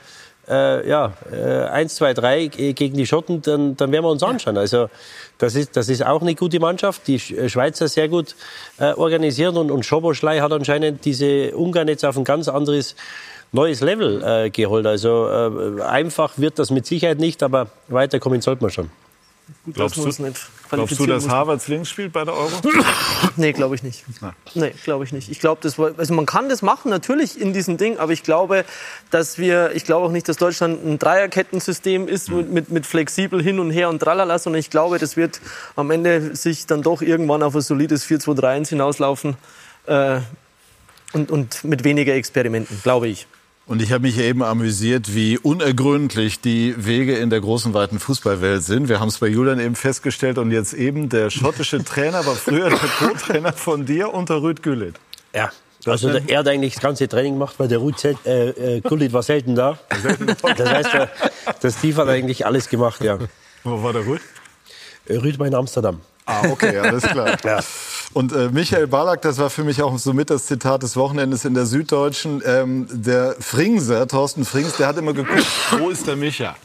äh, ja, äh, 1, 2, 3 gegen die Schotten, dann, dann werden wir uns anschauen. Also das ist, das ist auch eine gute Mannschaft. Die äh, Schweizer sehr gut äh, organisiert und, und Schoboschlei hat anscheinend diese Ungarn jetzt auf ein ganz anderes neues Level äh, geholt. Also äh, einfach wird das mit Sicherheit nicht, aber weiterkommen sollte man schon. Gut, glaubst, du, glaubst du, dass Harvards links spielt bei der Euro? nee, glaube ich nicht. Na. Nee, glaube ich nicht. Ich glaube, das also man kann das machen natürlich in diesem Ding, aber ich glaube, dass wir, ich glaube auch nicht, dass Deutschland ein Dreierkettensystem ist mhm. mit, mit flexibel hin und her und tralala, sondern ich glaube, das wird am Ende sich dann doch irgendwann auf ein solides 4-2-3-1 hinauslaufen äh, und, und mit weniger Experimenten, glaube ich. Und ich habe mich eben amüsiert, wie unergründlich die Wege in der großen, weiten Fußballwelt sind. Wir haben es bei Julian eben festgestellt und jetzt eben der schottische Trainer war früher der Co-Trainer von dir unter Rüd Güllit. Ja. Also der, er hat eigentlich das ganze Training gemacht, weil der Rüd äh, äh, Gullit war selten da. Das heißt, der Steve hat eigentlich alles gemacht, ja. Wo war der Rüd? Äh, Rüd war in Amsterdam. Ah, okay, alles klar. ja. Und äh, Michael Ballack, das war für mich auch somit das Zitat des Wochenendes in der Süddeutschen. Ähm, der Fringser, Thorsten Frings, der hat immer geguckt, wo ist der Micha?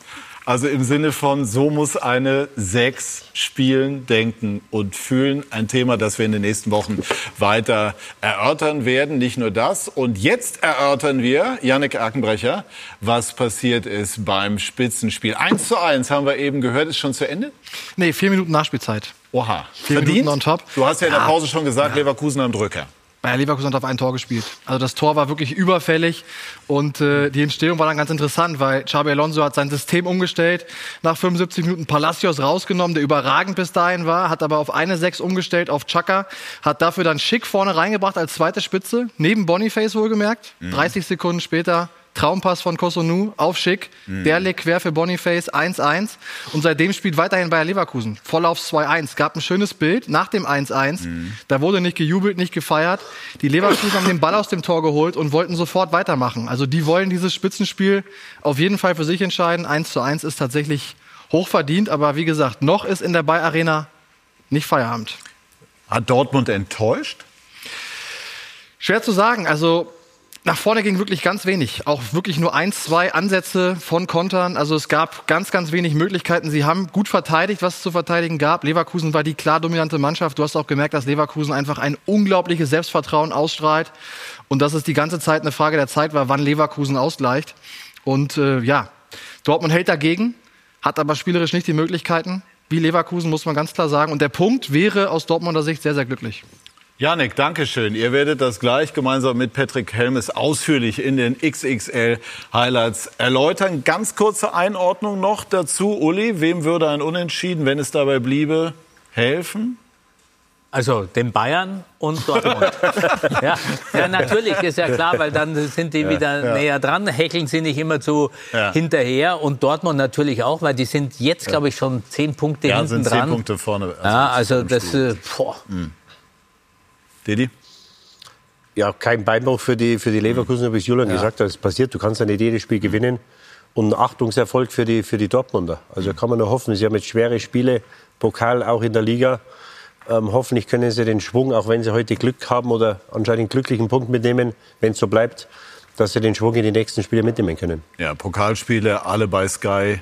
Also im Sinne von, so muss eine Sechs spielen, denken und fühlen. Ein Thema, das wir in den nächsten Wochen weiter erörtern werden. Nicht nur das. Und jetzt erörtern wir, Yannick Erkenbrecher, was passiert ist beim Spitzenspiel. Eins zu eins haben wir eben gehört. Ist schon zu Ende? Nee, vier Minuten Nachspielzeit. Oha. Vier Verdient? Minuten on top. Du hast ja in der Pause schon gesagt, Leverkusen am Drücker. Bayer Leverkusen hat auf ein Tor gespielt. Also das Tor war wirklich überfällig und äh, die Entstehung war dann ganz interessant, weil Xabi Alonso hat sein System umgestellt, nach 75 Minuten Palacios rausgenommen, der überragend bis dahin war, hat aber auf eine Sechs umgestellt auf Chaka, hat dafür dann Schick vorne reingebracht als zweite Spitze, neben Boniface wohlgemerkt. Mhm. 30 Sekunden später Traumpass von Kosunu auf Schick. Mhm. Der legt quer für Boniface 1-1. Und seitdem spielt weiterhin Bayer Leverkusen. Vorlauf 2-1. Gab ein schönes Bild nach dem 1-1. Mhm. Da wurde nicht gejubelt, nicht gefeiert. Die Leverkusen haben den Ball aus dem Tor geholt und wollten sofort weitermachen. Also die wollen dieses Spitzenspiel auf jeden Fall für sich entscheiden. 1-1 ist tatsächlich hochverdient. Aber wie gesagt, noch ist in der Bayer Arena nicht Feierabend. Hat Dortmund enttäuscht? Schwer zu sagen. Also nach vorne ging wirklich ganz wenig. Auch wirklich nur ein, zwei Ansätze von Kontern. Also es gab ganz, ganz wenig Möglichkeiten. Sie haben gut verteidigt, was es zu verteidigen gab. Leverkusen war die klar dominante Mannschaft. Du hast auch gemerkt, dass Leverkusen einfach ein unglaubliches Selbstvertrauen ausstrahlt. Und dass es die ganze Zeit eine Frage der Zeit war, wann Leverkusen ausgleicht. Und äh, ja, Dortmund hält dagegen, hat aber spielerisch nicht die Möglichkeiten. Wie Leverkusen, muss man ganz klar sagen. Und der Punkt wäre aus Dortmunder Sicht sehr, sehr glücklich. Janik, danke schön. Ihr werdet das gleich gemeinsam mit Patrick Helmes ausführlich in den XXL Highlights erläutern. Ganz kurze Einordnung noch dazu. Uli, wem würde ein Unentschieden, wenn es dabei bliebe, helfen? Also den Bayern und Dortmund. ja, ja, natürlich, ist ja klar, weil dann sind die wieder ja. näher dran, hecheln sie nicht immer zu ja. hinterher und Dortmund natürlich auch, weil die sind jetzt, glaube ich, schon zehn Punkte ja, hinten sind dran. Zehn Punkte vorne. Also ja, also das, äh, boah. Mhm. Didi? Ja, kein Beinbruch für die, für die Leverkusen, wie es Julian ja. gesagt hat. Es passiert, du kannst ja nicht jedes Spiel gewinnen. Und ein Achtungserfolg für die, für die Dortmunder. Also kann man nur hoffen. Sie haben jetzt schwere Spiele, Pokal auch in der Liga. Ähm, hoffentlich können sie den Schwung, auch wenn sie heute Glück haben oder anscheinend einen glücklichen Punkt mitnehmen, wenn es so bleibt, dass sie den Schwung in die nächsten Spiele mitnehmen können. Ja, Pokalspiele, alle bei Sky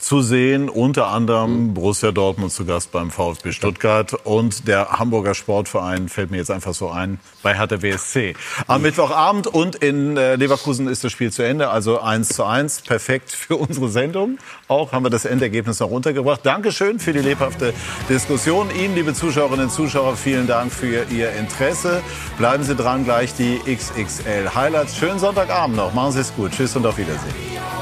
zu sehen, unter anderem. Borussia Dortmund zu Gast beim VfB Stuttgart und der Hamburger Sportverein fällt mir jetzt einfach so ein bei Hertha BSC. Am Mittwochabend und in äh, Leverkusen ist das Spiel zu Ende, also 1 zu 1, perfekt für unsere Sendung. Auch haben wir das Endergebnis noch runtergebracht. Dankeschön für die lebhafte Diskussion. Ihnen, liebe Zuschauerinnen und Zuschauer, vielen Dank für Ihr Interesse. Bleiben Sie dran, gleich die XXL Highlights. Schönen Sonntagabend noch. Machen Sie es gut. Tschüss und auf Wiedersehen.